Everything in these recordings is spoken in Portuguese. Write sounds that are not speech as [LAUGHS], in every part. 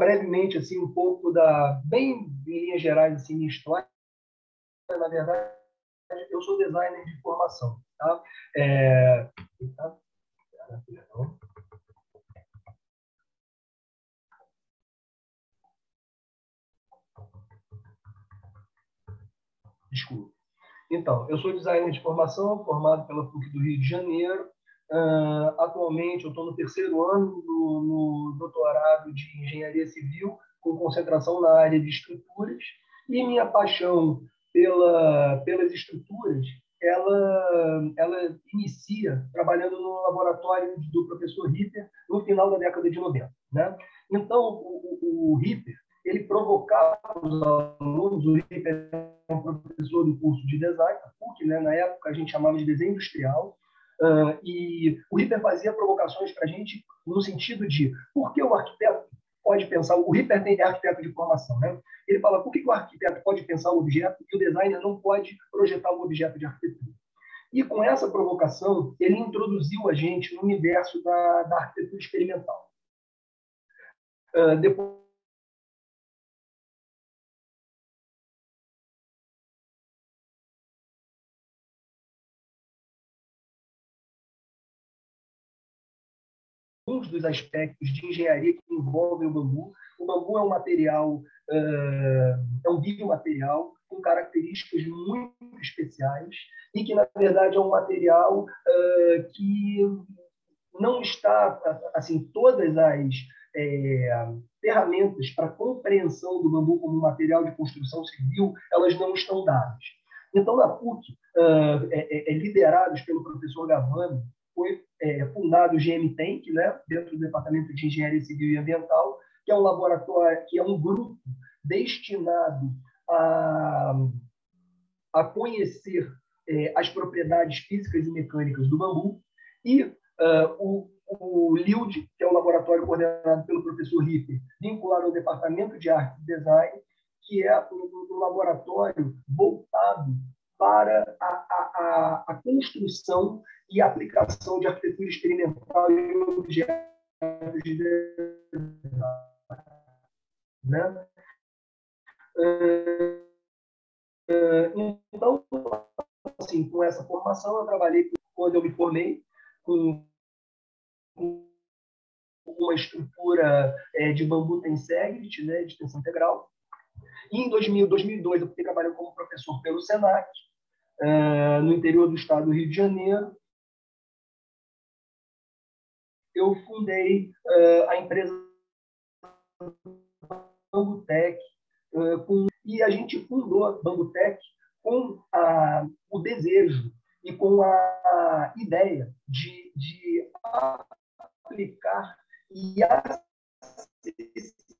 brevemente assim um pouco da bem em linhas gerais assim minha história. Na verdade, eu sou designer de formação, tá? É... Desculpa. Então, eu sou designer de formação, formado pela PUC do Rio de Janeiro. Uh, atualmente, eu estou no terceiro ano do, no doutorado de Engenharia Civil, com concentração na área de estruturas. E minha paixão pela, pelas estruturas, ela, ela inicia trabalhando no laboratório do professor Ripper no final da década de 90. Né? Então, o, o Ripper ele provocava os alunos, o Ripper é um professor do curso de design, PUC, né? na época a gente chamava de desenho industrial, uh, e o Ripper fazia provocações para a gente no sentido de por que o arquiteto pode pensar, o Ripper é arquiteto de formação, né? ele fala por que, o arquiteto pode pensar um objeto e o designer não pode projetar um objeto de arquitetura. E com essa provocação, ele introduziu a gente no universo da, da arquitetura experimental. Uh, depois alguns dos aspectos de engenharia que envolvem o bambu. O bambu é um material, uh, é um biomaterial com características muito especiais e que, na verdade, é um material uh, que não está, assim, todas as é, ferramentas para compreensão do bambu como material de construção civil, elas não estão dadas. Então, na PUC, uh, é, é, liderados pelo professor Gavani, foi é, fundado o GMTENC, né, dentro do Departamento de Engenharia Civil e Ambiental, que é um laboratório, que é um grupo destinado a, a conhecer é, as propriedades físicas e mecânicas do bambu, e uh, o, o LILD, que é um laboratório coordenado pelo professor Ripper, vinculado ao Departamento de Arte e Design, que é um, um laboratório voltado para a, a, a, construção e aplicação de arquitetura experimental e objetos de né? Então, assim, com essa formação, eu trabalhei quando eu me formei com, uma estrutura é, de bambu tensegrit, né, de tensão integral. E em 2000, 2002, eu fiquei trabalhando como professor pelo SENAC, é, no interior do estado do Rio de Janeiro. Eu fundei é, a empresa Bambutec, é, com, e a gente fundou a Bambutec com a, o desejo e com a ideia de, de aplicar e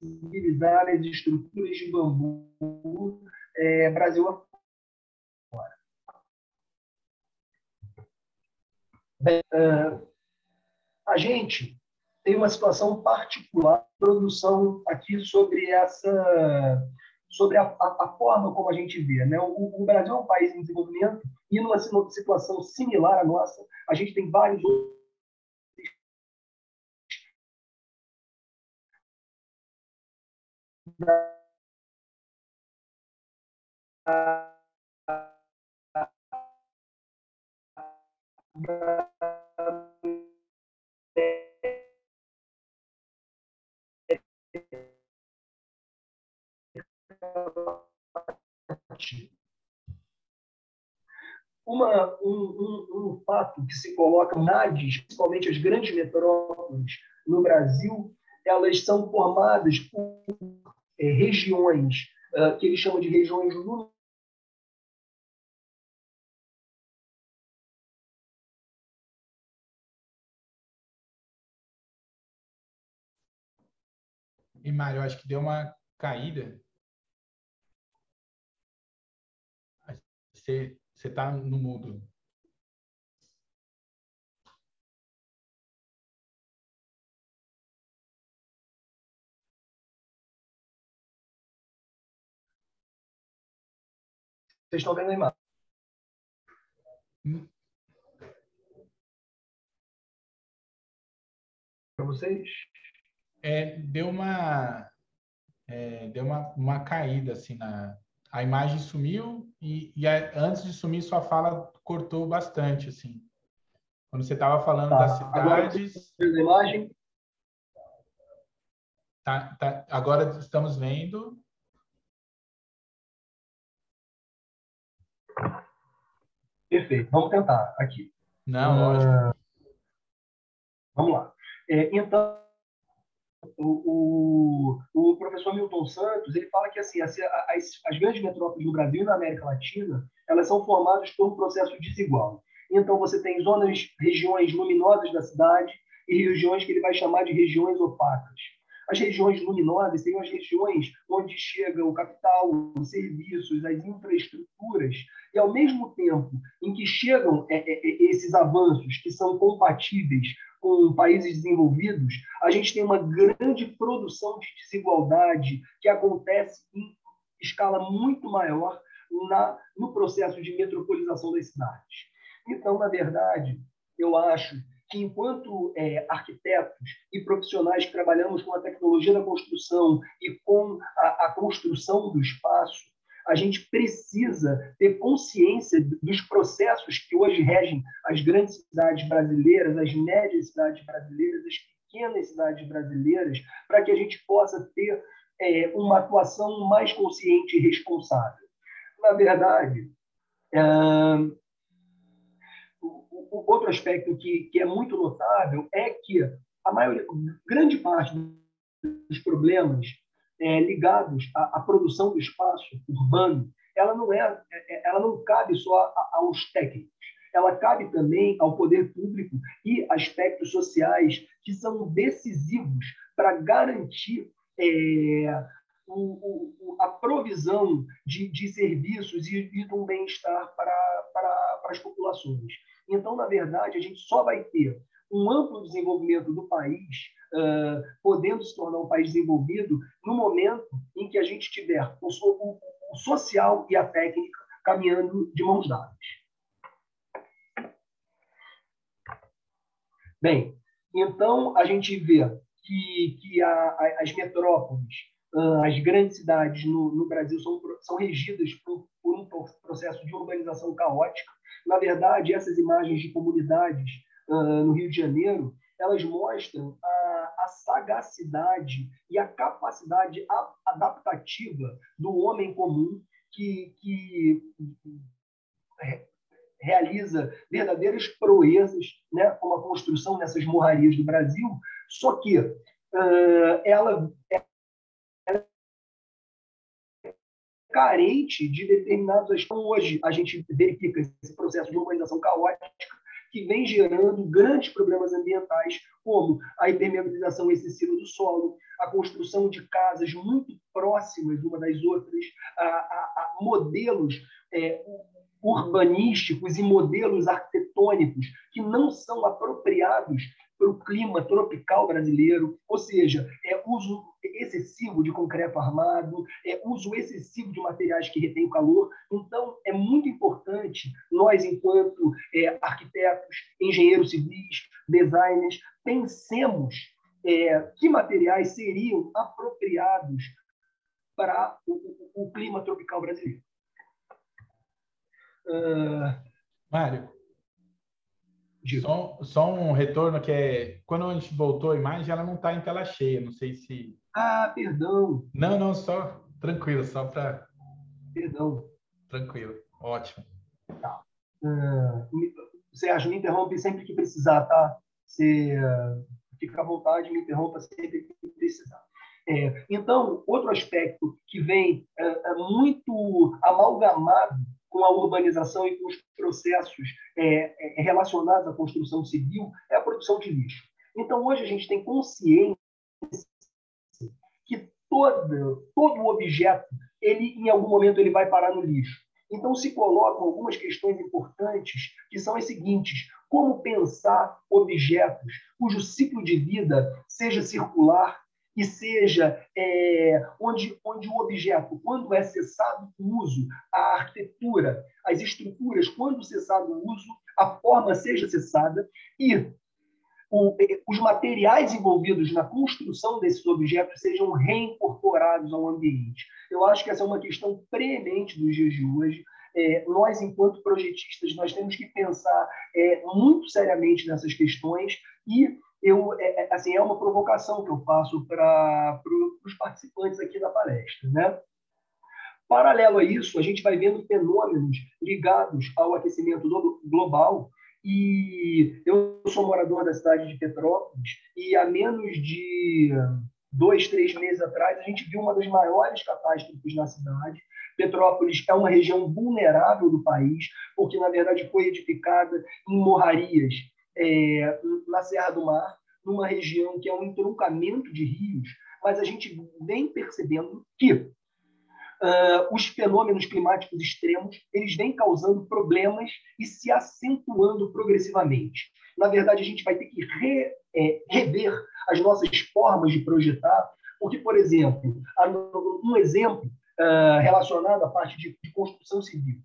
acessibilizar as estruturas de bambu é, Brasil Uh, a gente tem uma situação particular, produção aqui sobre essa sobre a, a, a, forma como a gente vê. Né? O, o, Brasil é um país em desenvolvimento e numa situação similar à nossa, a gente tem vários outros Uma, um, um, um, fato que se coloca NADES, principalmente as grandes metrópoles no Brasil, elas são formadas por é, regiões uh, que eles chamam de regiões E, Mário, acho que deu uma caída. Você está no mudo. Vocês estão vendo a imagem? Hum. Para vocês? É, deu uma é, deu uma, uma caída assim na a imagem sumiu e, e a, antes de sumir sua fala cortou bastante assim. Quando você estava falando tá. das cidades agora, a imagem. Tá, tá, agora estamos vendo. Perfeito. Vamos tentar aqui. Não uh, lógico. vamos lá. É, então o, o, professor Milton Santos ele fala que assim as, as, as, grandes metrópoles no Brasil e na América Latina elas são formadas por um processo desigual. Então você tem zonas, regiões luminosas da cidade e regiões que ele vai chamar de regiões opacas. As regiões luminosas seriam as regiões onde chega o capital, os serviços, as infraestruturas, e ao mesmo tempo em que chegam é, é, é esses avanços que são compatíveis com países desenvolvidos, a gente tem uma grande produção de desigualdade que acontece em escala muito maior na, no processo de metropolização das cidades. Então, na verdade, eu acho que enquanto é, arquitetos e profissionais que trabalhamos com a tecnologia da construção e com a, a construção do espaço, a gente precisa ter consciência dos processos que hoje regem as grandes cidades brasileiras, as médias cidades brasileiras, as pequenas cidades brasileiras, para que a gente possa ter é, uma atuação mais consciente e responsável. Na verdade, é, o, outro aspecto que, que é muito notável é que a maioria, grande parte dos problemas é, ligados à, à, produção do espaço urbano, ela não é, é ela não cabe só aos técnicos, ela cabe também ao poder público e aspectos sociais que são decisivos para garantir é, o, o, a provisão de, de serviços e, e de um bem-estar para, para, para as populações. Então, na verdade, a gente só vai ter um amplo desenvolvimento do país, uh, podendo se tornar um país desenvolvido, no momento em que a gente tiver o, o, o social e a técnica caminhando de mãos dadas. Bem, então a gente vê que, que a, a, as metrópoles, uh, as grandes cidades no, no Brasil são, são regidas por, por um processo de urbanização caótica. Na verdade, essas imagens de comunidades uh, no Rio de Janeiro, elas mostram a, a sagacidade e a capacidade a, adaptativa do homem comum que, que realiza verdadeiras proezas, né, como a construção dessas morrarias do Brasil, só que uh, ela, é carente de determinados aspectos. Hoje a gente verifica esse processo de urbanização caótica que vem gerando grandes problemas ambientais, como a impermeabilização excessiva do solo, a construção de casas muito próximas uma das outras, a, a, a modelos é, urbanísticos e modelos arquitetônicos que não são apropriados para o clima tropical brasileiro, ou seja, é uso excessivo de concreto armado, é uso excessivo de materiais que retêm calor. Então, é muito importante nós, enquanto é, arquitetos, engenheiros civis, designers, pensemos é, que materiais seriam apropriados para o, o, o clima tropical brasileiro. Uh... Mário, só, só, um retorno que é quando a gente voltou a imagem, ela não está em tela cheia. Não sei se. Ah, perdão. Não, não, só tranquilo, só para. Perdão. Tranquilo, ótimo. Tá. Uh, Sérgio, me interrompe sempre que precisar, tá? Você uh, fica à vontade, me interrompa sempre que precisar. É, então, outro aspecto que vem é muito amalgamado com a urbanização e com os processos é, é, relacionados à construção civil é a produção de lixo. Então, hoje a gente tem consciência que todo, todo objeto, ele em algum momento ele vai parar no lixo. Então, se colocam algumas questões importantes, que são as seguintes: como pensar objetos cujo ciclo de vida seja circular e seja é, onde, onde o objeto, quando é cessado o uso, a arquitetura, as estruturas, quando cessado o uso, a forma seja cessada e o, os materiais envolvidos na construção desses objetos sejam reincorporados ao ambiente. Eu acho que essa é uma questão premente dos dias de hoje. É, nós, enquanto projetistas, nós temos que pensar é, muito seriamente nessas questões e eu, é, é assim, é uma provocação que eu faço para pro, os participantes aqui da palestra. Né? Paralelo a isso, a gente vai vendo fenômenos ligados ao aquecimento global e eu sou morador da cidade de Petrópolis e há menos de dois, três meses atrás a gente viu uma das maiores catástrofes na cidade. Petrópolis é uma região vulnerável do país porque na verdade foi edificada em morrarias é, na Serra do Mar, numa região que é um entroncamento de rios, mas a gente vem percebendo que uh, os fenômenos climáticos extremos eles vêm causando problemas e se acentuando progressivamente. Na verdade, a gente vai ter que re, é, rever as nossas formas de projetar, porque, por exemplo, um exemplo uh, relacionado à parte de, de construção civil.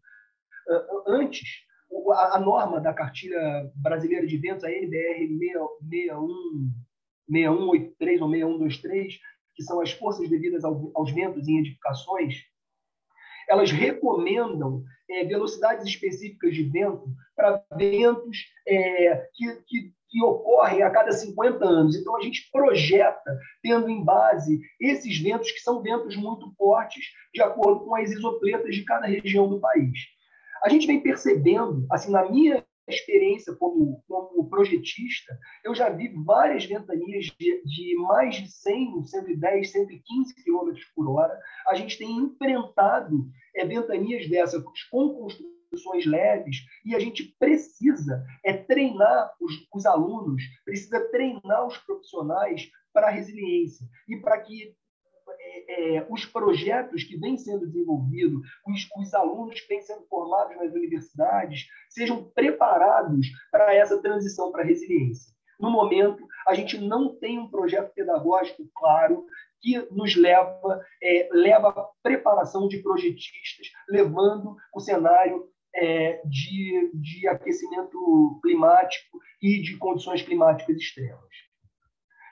Uh, antes, a, a, norma da cartilha brasileira de ventos, a NBR 61, 6183 ou 6123, que são as forças devidas ao, aos ventos em edificações, elas recomendam é, velocidades específicas de vento para ventos é, que, que, que, ocorrem a cada 50 anos. Então, a gente projeta, tendo em base esses ventos, que são ventos muito fortes, de acordo com as isopletas de cada região do país. A gente vem percebendo, assim, na minha experiência como, como projetista, eu já vi várias ventanias de, de mais de 100, 110, 115 km por hora. A gente tem enfrentado é, ventanias dessas com construções leves e a gente precisa é treinar os, os alunos, precisa treinar os profissionais para a resiliência e para que é, é, os projetos que vêm sendo desenvolvidos, os, os, alunos que vêm sendo formados nas universidades, sejam preparados para essa transição para a resiliência. No momento, a gente não tem um projeto pedagógico claro que nos leva, é, leva à preparação de projetistas, levando o cenário é, de, de aquecimento climático e de condições climáticas extremas.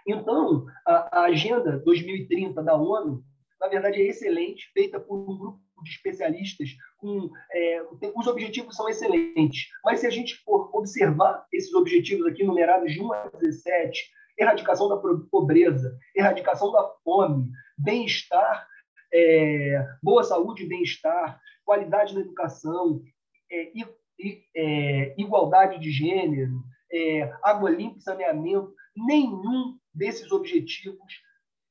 Então, a, a Agenda 2030 da ONU, na verdade, é excelente, feita por um grupo de especialistas com é, os objetivos são excelentes, mas se a gente for observar esses objetivos aqui numerados de 1 a 17, erradicação da pobreza, erradicação da fome, bem-estar, é, boa saúde e bem-estar, qualidade na educação, é, é, igualdade de gênero, é, água limpa e saneamento, nenhum desses objetivos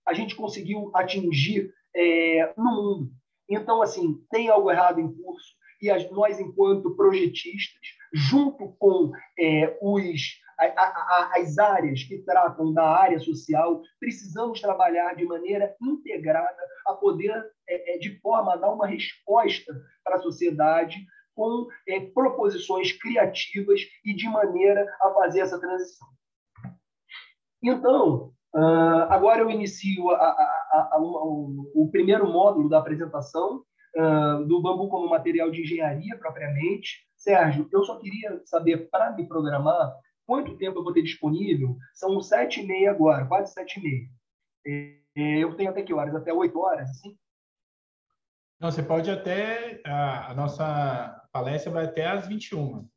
a gente conseguiu atingir é, no mundo. Então, assim, tem algo errado em curso e as, nós, enquanto projetistas, junto com é, os, a, a, as áreas que tratam da área social, precisamos trabalhar de maneira integrada a poder, é, é de forma a dar uma resposta para a sociedade com é, proposições criativas e de maneira a fazer essa transição. Então, uh, agora eu inicio a, a, a, o, primeiro módulo da apresentação uh, do bambu como material de engenharia propriamente. Sérgio, eu só queria saber, para me programar, quanto tempo eu vou ter disponível? São sete e meia agora, quase sete e meia. É, eu tenho até que horas? Até oito horas, assim? Não, você pode até... A, a nossa palestra vai até às 21.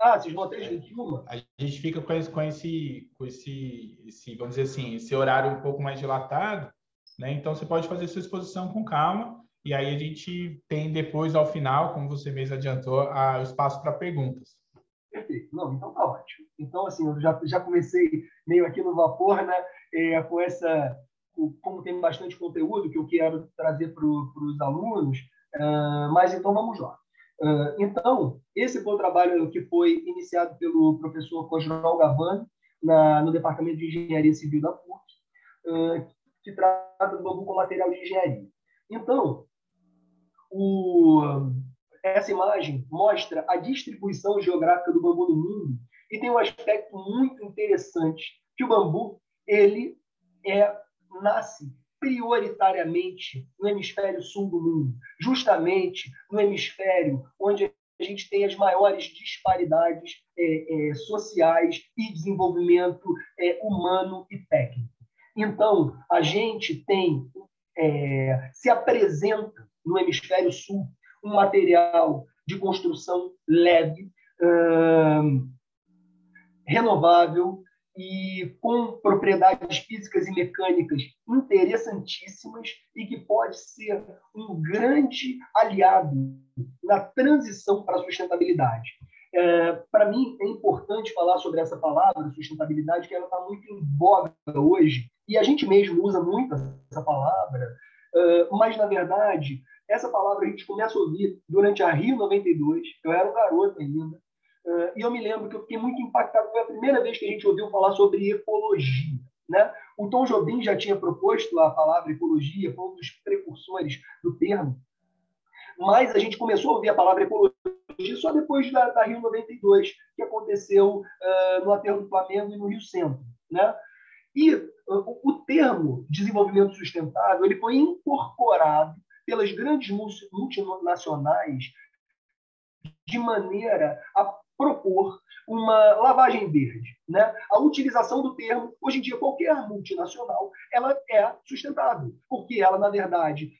Ah, vocês vão até às 21? A gente fica com esse, com esse, com esse, esse, vamos dizer assim, esse horário um pouco mais dilatado, né? Então você pode fazer sua exposição com calma e aí a gente tem depois ao final, como você mesmo adiantou, a, o espaço para perguntas. Perfeito. Não, então tá ótimo. Então assim, eu já já comecei meio aqui no vapor, né? É, com essa como tem bastante conteúdo que eu quero trazer para os alunos, uh, mas então vamos lá. Uh, então, esse foi o trabalho que foi iniciado pelo professor Cosnol Gavani, na, no Departamento de Engenharia Civil da PUC, uh, que trata do bambu como material de engenharia. Então, o, essa imagem mostra a distribuição geográfica do bambu no mundo e tem um aspecto muito interessante, que o bambu ele é, nasce prioritariamente no hemisfério sul do mundo, justamente no hemisfério onde gente tem as maiores disparidades é, é, sociais e desenvolvimento é, humano e técnico. Então, a gente tem, é, se apresenta no hemisfério sul um material de construção leve, hum, renovável, e com propriedades físicas e mecânicas interessantíssimas e que pode ser um grande aliado na transição para a sustentabilidade. É, para mim, é importante falar sobre essa palavra, sustentabilidade, que ela está muito em voga hoje, e a gente mesmo usa muito essa palavra, é, mas, na verdade, essa palavra a gente começa a ouvir durante a Rio 92, eu era um garoto ainda, Uh, e eu me lembro que eu fiquei muito impactado, foi a primeira vez que a gente ouviu falar sobre ecologia. Né? O Tom Jobim já tinha proposto a palavra ecologia, foi um dos precursores do termo, mas a gente começou a ouvir a palavra ecologia só depois da, da Rio 92, que aconteceu uh, no Aterro do Flamengo e no Rio Centro. Né? E uh, o termo desenvolvimento sustentável ele foi incorporado pelas grandes multinacionais de maneira a propor uma lavagem verde. Né? A utilização do termo, hoje em dia, qualquer multinacional, ela é sustentável, porque ela, na verdade,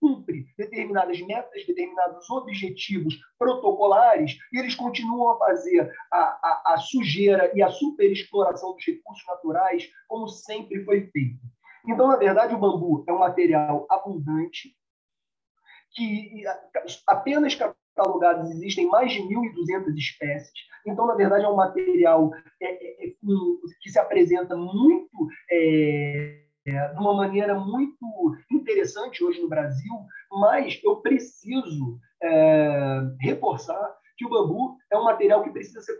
cumpre determinadas metas, determinados objetivos protocolares, e eles continuam a fazer a, a, a sujeira e a superexploração dos recursos naturais, como sempre foi feito. Então, na verdade, o bambu é um material abundante, que apenas catalogadas existem mais de 1.200 espécies. Então, na verdade, é um material é, é, é, que se apresenta muito, é, de uma maneira muito interessante hoje no Brasil, mas eu preciso é, reforçar que o bambu é um material que precisa, ser,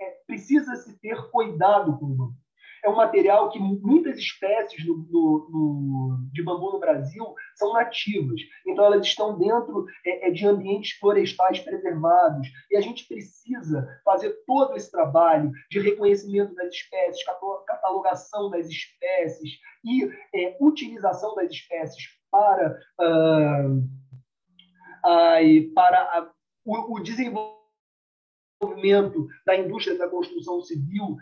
é, precisa se ter cuidado com o bambu é um material que muitas espécies no, no, no, de bambu no Brasil são nativas. Então, elas estão dentro é, é, de ambientes florestais preservados. E a gente precisa fazer todo esse trabalho de reconhecimento das espécies, catalogação das espécies e é, utilização das espécies para, uh, para a, o, o desenvolvimento da indústria da construção civil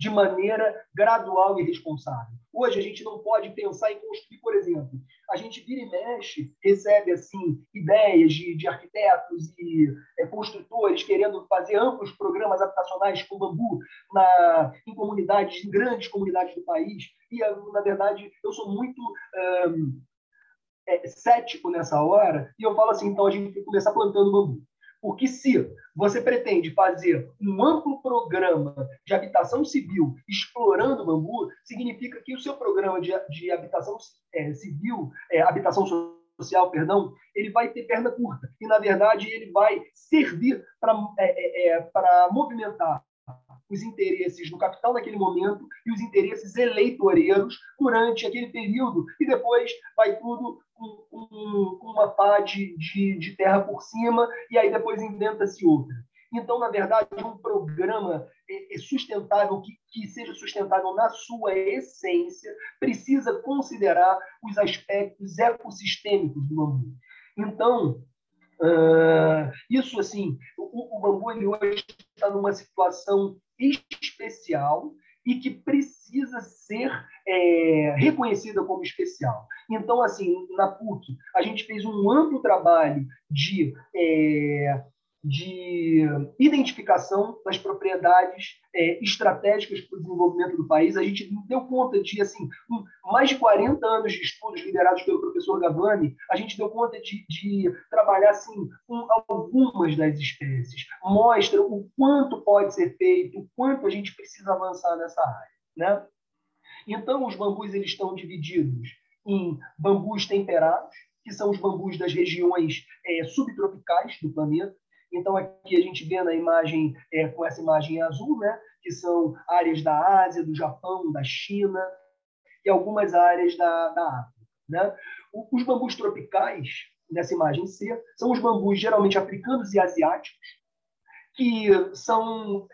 de maneira gradual e responsável. Hoje a gente não pode pensar em construir, por exemplo, a gente vira e mexe, recebe assim ideias de, de arquitetos e é, construtores querendo fazer amplos programas habitacionais com bambu na, em comunidades, em grandes comunidades do país. E na verdade eu sou muito um, é, cético nessa hora e eu falo assim, então a gente tem que começar plantando bambu. Porque se você pretende fazer um amplo programa de habitação civil explorando bambu, significa que o seu programa de, de habitação é, civil, é, habitação social, perdão, ele vai ter perna curta. E, na verdade, ele vai servir para é, é, é movimentar os interesses do capital naquele momento e os interesses eleitoreiros durante aquele período, e depois vai tudo com, com, com uma pá de, de, de terra por cima, e aí depois inventa-se outra. Então, na verdade, um programa é, é sustentável, que, que seja sustentável na sua essência, precisa considerar os aspectos ecossistêmicos do bambu. Então, uh, isso assim, o, o bambu ele hoje está numa situação especial e que precisa ser é, reconhecida como especial. Então, assim, na PUC, a gente fez um amplo trabalho de é, de identificação das propriedades é, estratégicas para o desenvolvimento do país. A gente deu conta de, assim, mais de 40 anos de estudos liderados pelo professor Gavani, a gente deu conta de, de trabalhar assim, com algumas das espécies. Mostra o quanto pode ser feito, o quanto a gente precisa avançar nessa área. Né? Então, os bambus eles estão divididos em bambus temperados, que são os bambus das regiões é, subtropicais do planeta, então, aqui a gente vê na imagem, é, com essa imagem azul, né, que são áreas da Ásia, do Japão, da China e algumas áreas da, da África. Né? Os bambus tropicais, nessa imagem C, são os bambus geralmente africanos e asiáticos, que são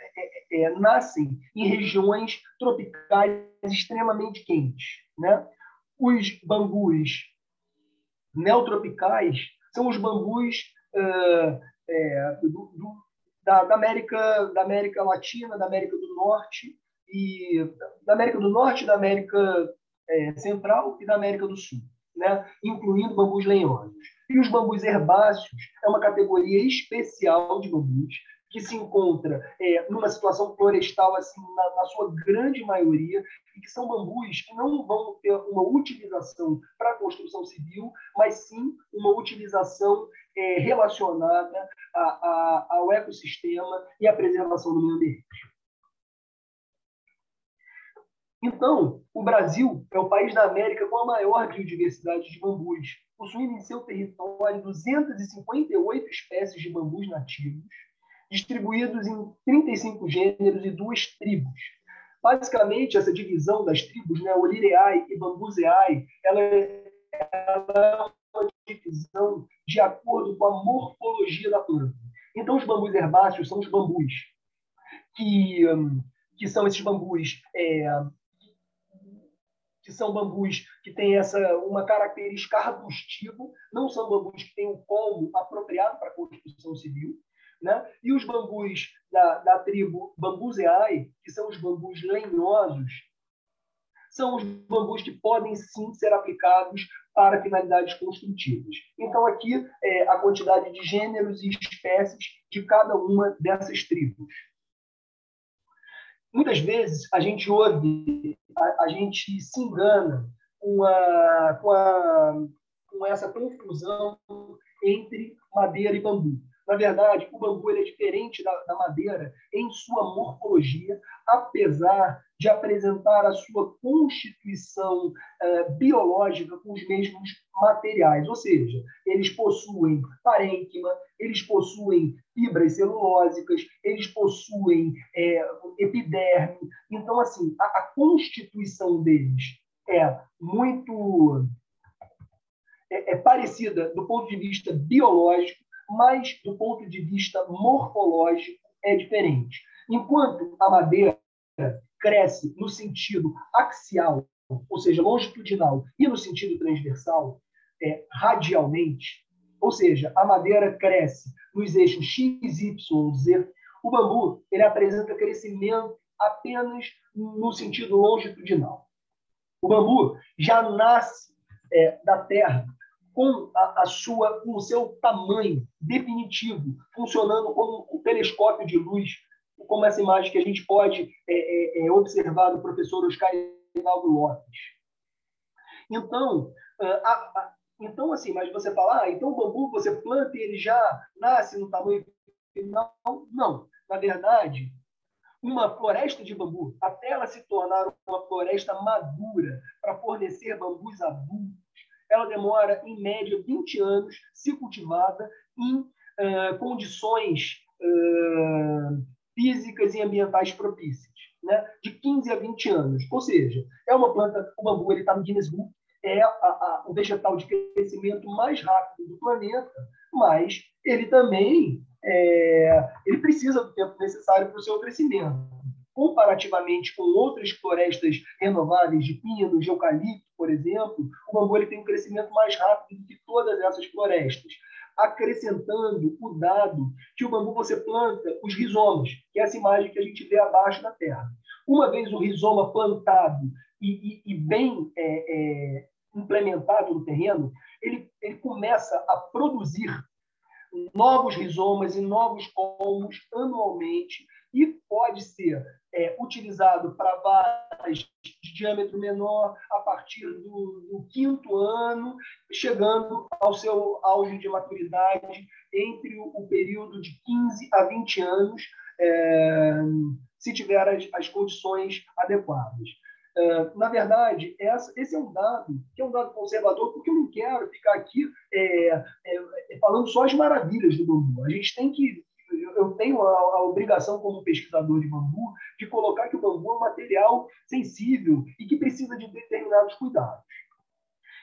é, é, é nascem em regiões tropicais extremamente quentes. Né? Os bambus neotropicais são os bambus uh, é, do, do, da, da, América, da América Latina, da América do Norte, e da América do Norte, da América é, Central e da América do Sul, né? incluindo bambus lenhosos. E os bambus herbáceos é uma categoria especial de bambus que se encontra é, numa situação florestal assim na, na, sua grande maioria e que são bambus que não vão ter uma utilização para construção civil, mas sim uma utilização é, relacionada a, a, ao ecossistema e à preservação do meio ambiente. Então, o Brasil é o país da América com a maior biodiversidade de bambus, possuindo em seu território 258 espécies de bambus nativos, distribuídos em 35 gêneros e duas tribos. Basicamente, essa divisão das tribos, né, Olireai e Bambuseai, ela, ela é uma divisão de acordo com a morfologia da planta. Então, os bambus herbáceos são os bambus que, hum, que são esses bambus é, que são bambus que têm essa uma característica arbustiva, não são bambus que têm o colmo apropriado para a construção civil, né? E os bambus da, da tribo Bambuseai, que são os bambus lenhosos, são os bambus que podem sim ser aplicados para finalidades construtivas. Então, aqui é a quantidade de gêneros e espécies de cada uma dessas tribos. Muitas vezes a gente ouve, a, a gente se engana com, a, com, a, com essa confusão entre madeira e bambu. Na verdade, o bambu é diferente da, da, madeira em sua morfologia, apesar de apresentar a sua constituição uh, biológica com os mesmos materiais, ou seja, eles possuem parênquima, eles possuem fibras celulósicas, eles possuem é, epiderme. Então, assim, a, a constituição deles é muito é, é parecida do ponto de vista biológico mas do ponto de vista morfológico é diferente. Enquanto a madeira cresce no sentido axial, ou seja, longitudinal, e no sentido transversal, é, radialmente, ou seja, a madeira cresce nos eixos X, Y, Z, o bambu ele apresenta crescimento apenas no sentido longitudinal. O bambu já nasce é, da terra com a, a, sua, com o seu tamanho definitivo, funcionando como um telescópio de luz, como essa imagem que a gente pode é, é, é observar do professor Oscar Reinaldo Lopes. Então, a, a, então assim, mas você fala, ah, então o bambu você planta e ele já nasce no tamanho final? Não, na verdade, uma floresta de bambu, até ela se tornar uma floresta madura para fornecer bambus adultos, ela demora, em média, 20 anos se cultivada em uh, condições uh, físicas e ambientais propícias, né? de 15 a 20 anos. Ou seja, é uma planta, o bambu está no Guinness Book, é a, a, o vegetal de crescimento mais rápido do planeta, mas ele também é, ele precisa do tempo necessário para o seu crescimento comparativamente com outras florestas renováveis de pino, de eucalipto, por exemplo, o bambu ele tem um crescimento mais rápido do que todas essas florestas. Acrescentando o dado que o bambu você planta os rizomas, que é essa imagem que a gente vê abaixo da terra. Uma vez o rizoma plantado e, e, e bem é, é, implementado no terreno, ele, ele começa a produzir novos rizomas e novos colmos anualmente e pode ser é, utilizado para varas de diâmetro menor a partir do, do, quinto ano, chegando ao seu auge de maturidade entre o, o período de 15 a 20 anos, é, se tiver as, as condições adequadas. É, na verdade, essa, esse é um dado que é um dado conservador, porque eu não quero ficar aqui é, é, falando só as maravilhas do bambu. A gente tem que eu tenho a, a, obrigação, como pesquisador de bambu, de colocar que o bambu é um material sensível e que precisa de determinados cuidados.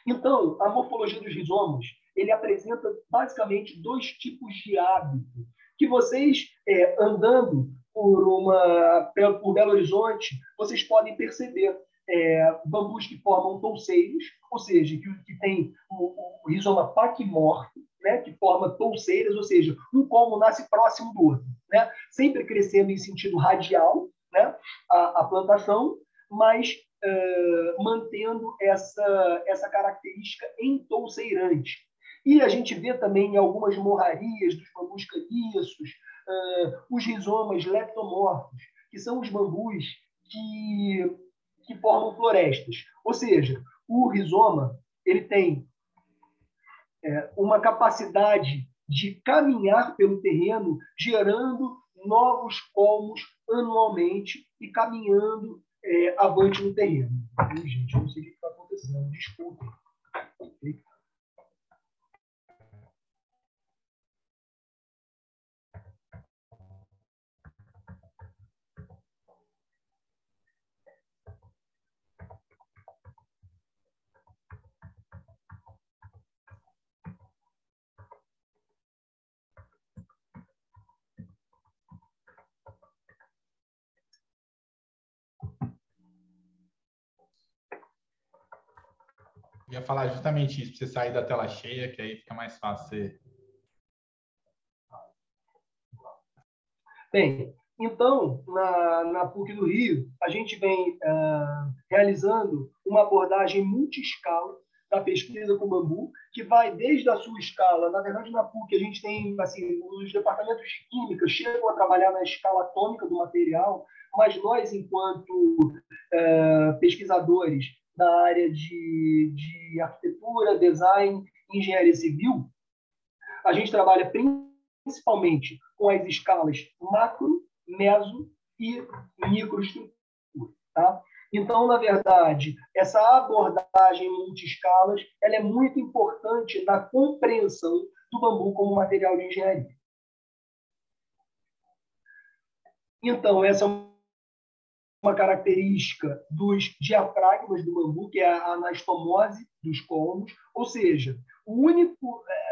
Então, a morfologia dos rizomos ele apresenta basicamente dois tipos de hábito que vocês, é, andando por, uma, por Belo Horizonte, vocês podem perceber. É, bambus que formam touceiros, ou seja, que, que tem o, o rizoma paquimorfo, né, que forma touceiras, ou seja, um colmo nasce próximo do outro, né, sempre crescendo em sentido radial, né, a, a plantação, mas uh, mantendo essa, essa característica entouceirante. E a gente vê também em algumas morrarias dos bambus caniços, uh, os rizomas leptomorfos, que são os bambus que, que formam florestas. Ou seja, o rizoma ele tem é, uma capacidade de caminhar pelo terreno, gerando novos colmos anualmente e caminhando é, avante no terreno. gente, eu não sei o que está acontecendo, desculpa. Ia falar justamente isso, para você sair da tela cheia, que aí fica mais fácil você... Bem, então, na, na PUC do Rio, a gente vem uh, realizando uma abordagem multi-escala da pesquisa com bambu, que vai desde a sua escala, na verdade, na PUC a gente tem, assim, os departamentos de química chegam a trabalhar na escala atômica do material, mas nós, enquanto uh, pesquisadores, da área de, de arquitetura, design, engenharia civil, a gente trabalha principalmente com as escalas macro, meso e microestrutura. Tá? Então, na verdade, essa abordagem multi-escalas ela é muito importante na compreensão do bambu como material de engenharia. Então, essa é uma característica dos diafragmas do bambu, que é a anastomose dos colmos, ou seja, único, é,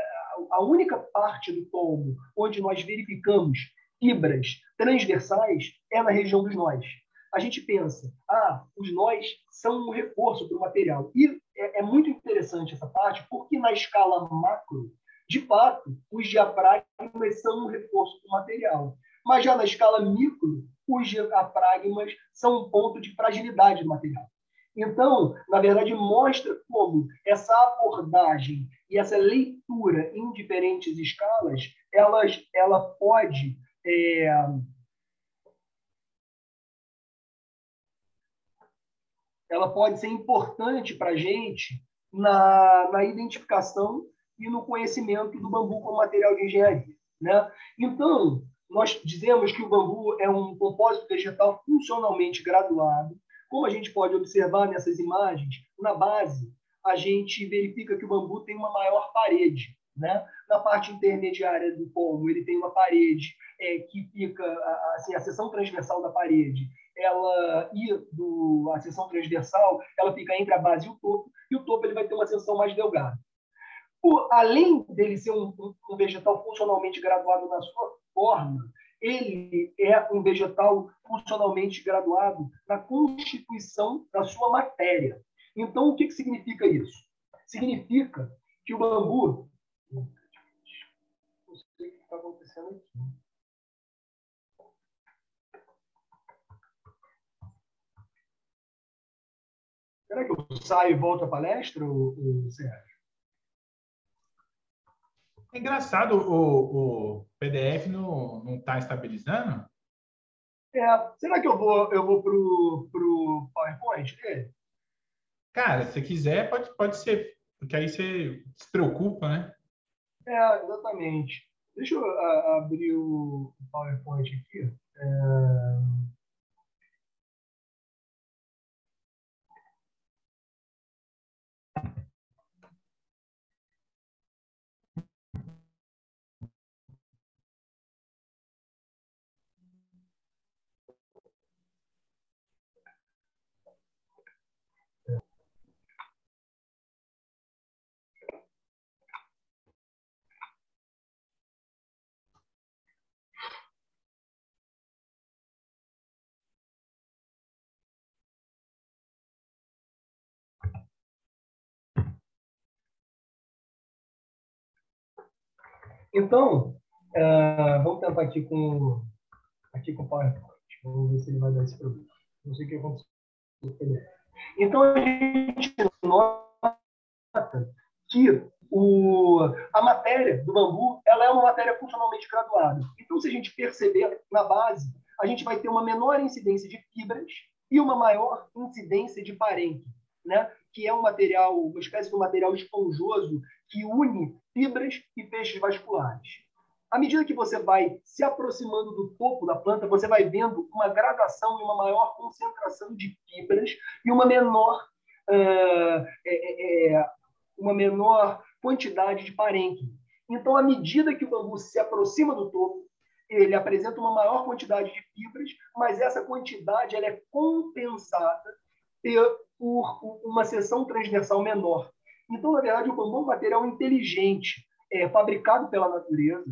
a única parte do colmo onde nós verificamos fibras transversais é na região dos nós. A gente pensa, ah, os nós são um reforço para o material. E é, é muito interessante essa parte, porque na escala macro, de fato, os diafragmas são um reforço para o material. Mas já na escala micro, os diafragmas são um ponto de fragilidade do material. Então, na verdade, mostra como essa abordagem e essa leitura em diferentes escalas, elas, ela pode é, ela pode ser importante para a gente na, na identificação e no conhecimento do bambu como material de engenharia. Né? Então, nós dizemos que o bambu é um compósito vegetal funcionalmente graduado. Como a gente pode observar nessas imagens, na base, a gente verifica que o bambu tem uma maior parede. Né? Na parte intermediária do pomo, ele tem uma parede é, que fica, assim, a seção transversal da parede, ela e do, a seção transversal, ela fica entre a base e o topo, e o topo ele vai ter uma seção mais delgada. Além dele ser um, um vegetal funcionalmente graduado na sua forma, ele é um vegetal funcionalmente graduado na constituição da sua matéria. Então, o que, que significa isso? Significa que o bambu. Não sei o que está acontecendo aqui. Será que eu saio e volto à palestra, Sérgio? É engraçado, o, o PDF não está estabilizando? É, será que eu vou, eu vou pro, pro PowerPoint dele? Cara, se quiser, pode, pode ser, porque aí você se preocupa, né? É, exatamente. Deixa eu a, abrir o PowerPoint aqui. É... Então, uh, vamos tentar aqui com, aqui com o PowerPoint. Vamos ver se ele vai dar esse problema. Não sei o que aconteceu. Então, a gente nota que o, a matéria do bambu ela é uma matéria funcionalmente graduada. Então, se a gente perceber na base, a gente vai ter uma menor incidência de fibras e uma maior incidência de parênquima, né? Que é um material, uma espécie de um material esponjoso que une fibras e feixes vasculares. À medida que você vai se aproximando do topo da planta, você vai vendo uma gradação e uma maior concentração de fibras e uma menor, uh, é, é, uma menor quantidade de parênquima. Então, à medida que o bambu se aproxima do topo, ele apresenta uma maior quantidade de fibras, mas essa quantidade ela é compensada por uma seção transversal menor. Então, na verdade, o bambu é um material inteligente, é, fabricado pela natureza,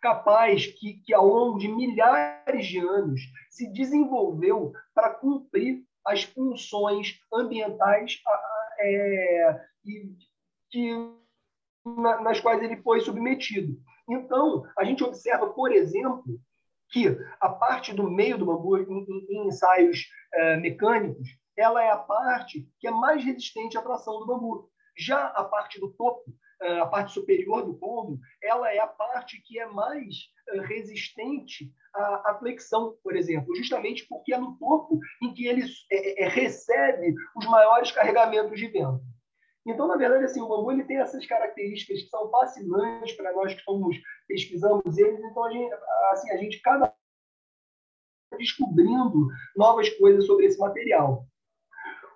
capaz que, que, ao longo de milhares de anos, se desenvolveu para cumprir as funções ambientais é, que, na, nas quais ele foi submetido. Então, a gente observa, por exemplo, que a parte do meio do bambu, em, em ensaios é, mecânicos, ela é a parte que é mais resistente à tração do bambu. Já a parte do topo, é, a parte superior do pombo, ela é a parte que é mais é, resistente à, flexão, por exemplo, justamente porque é no topo em que ele é, recebe os maiores carregamentos de vento. Então, na verdade, assim, o bambu ele tem essas características que são fascinantes para nós que somos pesquisamos eles. Então, a gente, assim, a gente cada descobrindo novas coisas sobre esse material.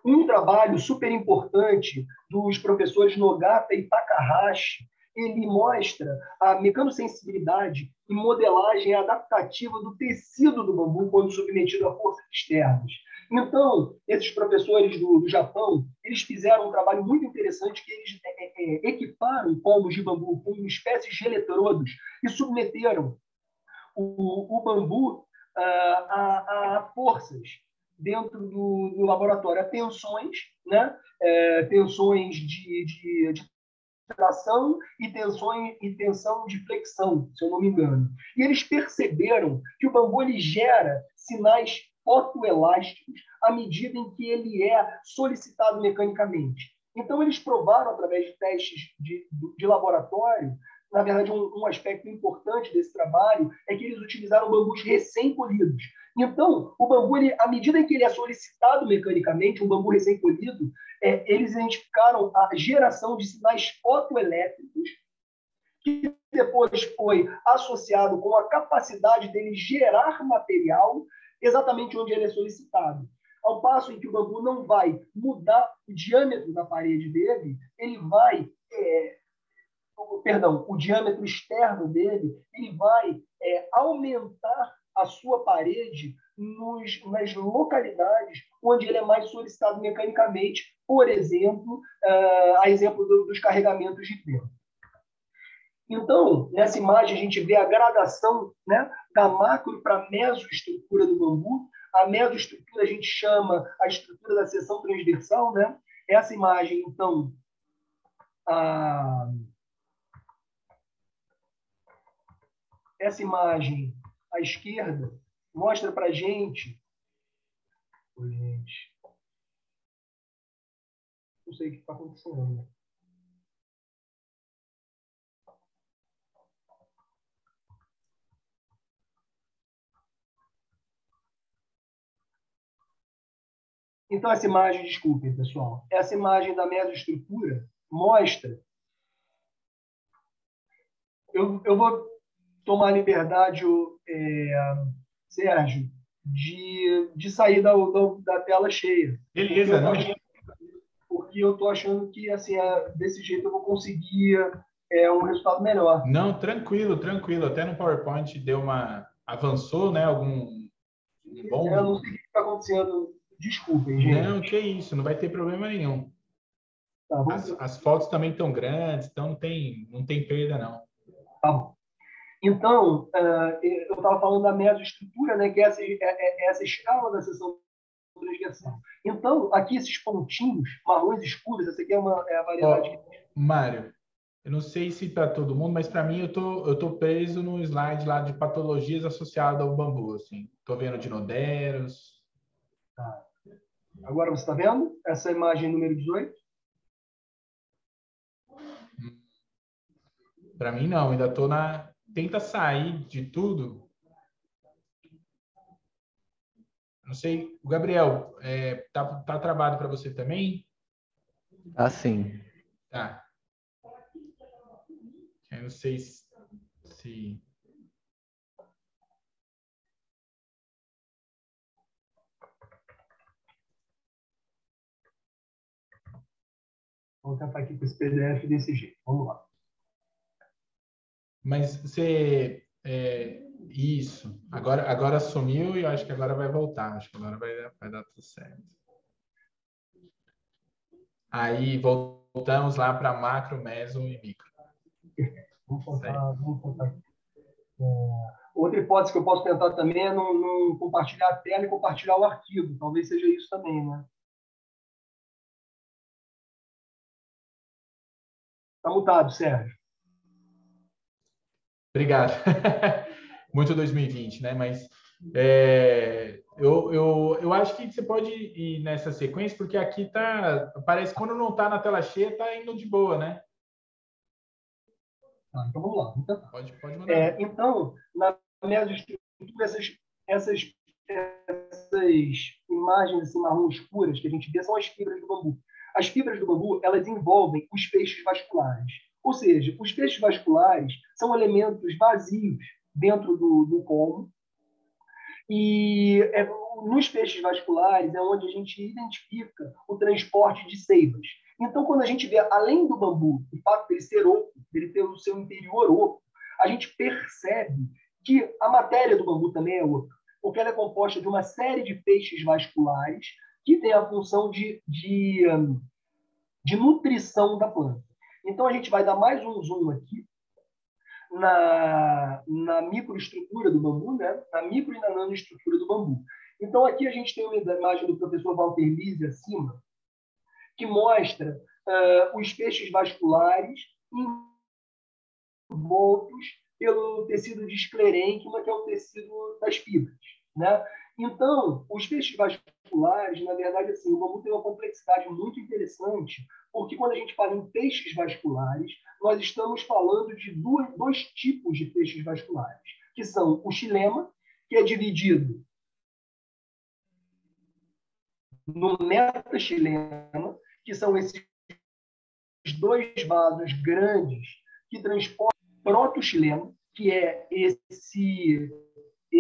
Um trabalho super importante dos professores Nogata e Takahashi, ele mostra a mecanosensibilidade e modelagem adaptativa do tecido do bambu quando submetido a forças externas. Então, esses professores do, do, Japão, eles fizeram um trabalho muito interessante que eles é, é, é equiparam pombos de bambu com espécies de eletrodos e submeteram o, o bambu uh, a, a, forças dentro do, do, laboratório, a tensões, né? É, tensões de, de, de tração e tensões e tensão de flexão, se eu não me engano. E eles perceberam que o bambu ele gera sinais fotoelásticos à medida em que ele é solicitado mecanicamente. Então, eles provaram, através de testes de, de laboratório, na verdade, um, um, aspecto importante desse trabalho é que eles utilizaram bambus recém-colhidos. Então, o bambu, ele, à medida em que ele é solicitado mecanicamente, um bambu recém-colhido, é, eles identificaram a geração de sinais fotoelétricos que depois foi associado com a capacidade dele gerar material exatamente onde ele é solicitado. Ao passo em que o bambu não vai mudar o diâmetro da parede dele, ele vai, é, perdão, o diâmetro externo dele, ele vai é, aumentar a sua parede nos, nas localidades onde ele é mais solicitado mecanicamente, por exemplo, uh, a exemplo do, dos carregamentos de vento. Então, nessa imagem, a gente vê a gradação né, da macro para a mesoestrutura do bambu. A mesoestrutura a gente chama a estrutura da seção transversal. Né? Essa imagem, então, a... essa imagem à esquerda mostra para gente... gente... Não sei o que está acontecendo. Então, essa imagem, desculpem, pessoal, essa imagem da mesoestrutura mostra. Eu, eu vou tomar liberdade, é, Sérgio, de, de sair da, da, da tela cheia. Beleza, não. Porque eu estou achando que assim, é, desse jeito eu vou conseguir é, um resultado melhor. Não, tranquilo, tranquilo. Até no PowerPoint deu uma. avançou, né? Algum. Bom... Eu não sei o que está acontecendo Desculpem, gente. Não, que isso, não vai ter problema nenhum. Tá as, as, fotos também estão grandes, então não tem, não tem perda, não. Tá bom. Então, uh, eu estava falando da mesoestrutura, né, que é essa, é, é, é essa escala da seção transversal. Então, aqui esses pontinhos marrons escuros, essa aqui é, uma, é a variedade. Oh, Mário, eu não sei se para todo mundo, mas para mim eu tô, eu tô preso no slide lá de patologias associadas ao bambu, assim. Tô vendo dinoderos. Tá. Agora você está vendo essa imagem número 18? Para mim não, ainda tô na tenta sair de tudo. Não sei, o Gabriel, é, tá, tá travado para você também? Assim. Tá. Eu não sei se. se... Vamos tentar aqui com esse PDF desse jeito. Vamos lá. Mas você. É, isso. Agora, agora sumiu e eu acho que agora vai voltar. Acho que agora vai, vai dar tudo certo. Aí voltamos lá para macro, meso e micro. Vamos contar, vamos contar. É, outra hipótese que eu posso tentar também é não, não, compartilhar a tela e compartilhar o arquivo. Talvez seja isso também, né? Está mutado, Sérgio. Obrigado. [LAUGHS] Muito 2020, né? Mas é, eu, eu, eu acho que você pode ir nessa sequência, porque aqui tá. Parece que quando não está na tela cheia, tá indo de boa, né? Tá, então vamos lá, tentar. Pode, pode mandar. É, então, na mesoestrutura, essas, essas, essas imagens assim, marrom escuras que a gente vê são as fibras do bambu. As fibras do bambu, elas envolvem os feixes vasculares. Ou seja, os feixes vasculares são elementos vazios dentro do, do. E é, nos feixes vasculares é onde a gente identifica o transporte de seivas. Então, quando a gente vê, além do bambu, o fato dele ser oco, dele ter o seu interior oco, a gente percebe que a matéria do bambu também é oca, porque ela é composta de uma série de feixes vasculares que tem a função de, de, de nutrição da planta. Então, a gente vai dar mais um zoom aqui na, na microestrutura do bambu, né? na micro e na nanoestrutura do bambu. Então, aqui a gente tem uma imagem do professor Walter Lise acima, que mostra uh, os feixes vasculares envoltos pelo tecido de esclerênquima, que é o tecido das fibras. Né? Então, os feixes vasculares, na verdade, assim, o bambu tem uma complexidade muito interessante, porque quando a gente fala em feixes vasculares, nós estamos falando de dois, tipos de feixes vasculares, que são o xilema, que é dividido no metaxilema, que são esses dois vasos grandes que transportam protoxilema, que é esse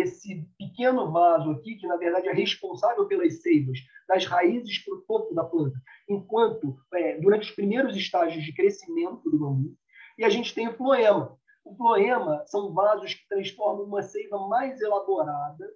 esse pequeno vaso aqui, que na verdade é responsável pelas seivas das raízes para o topo da planta, enquanto é, durante os primeiros estágios de crescimento do bambu, e a gente tem o floema. O floema são vasos que transformam uma seiva mais elaborada,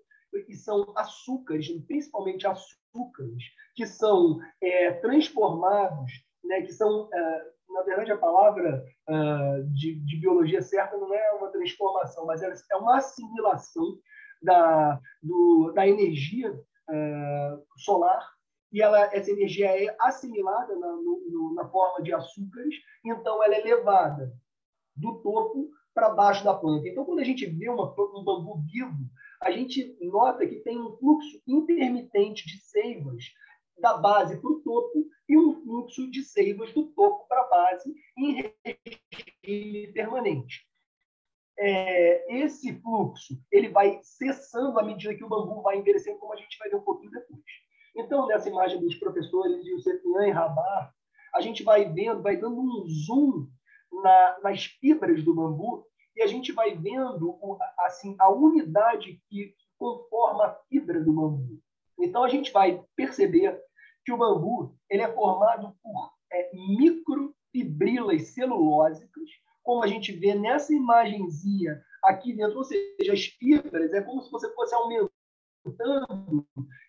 que são açúcares, principalmente açúcares, que são é, transformados, né, que são, é, na verdade, a palavra é, de, de, biologia certa não é uma transformação, mas é, é uma assimilação da, do, da energia é, solar e ela, essa energia é assimilada na, no, na forma de açúcares, então ela é levada do topo para baixo da planta. Então, quando a gente vê uma, um bambu vivo, a gente nota que tem um fluxo intermitente de seivas da base para o topo e um fluxo de seivas do topo para a base em regime permanente. É, esse fluxo ele vai cessando à medida que o bambu vai envelhecendo, como a gente vai ver um pouquinho depois. Então, nessa imagem dos professores e o Sefian e Rabar, a gente vai vendo, vai dando um zoom na, nas fibras do bambu e a gente vai vendo assim a unidade que conforma a fibra do bambu. Então a gente vai perceber que o bambu ele é formado por é, microfibrilas celulósicas, como a gente vê nessa imagenzinha aqui dentro, ou seja, as fibras é como se você fosse aumentando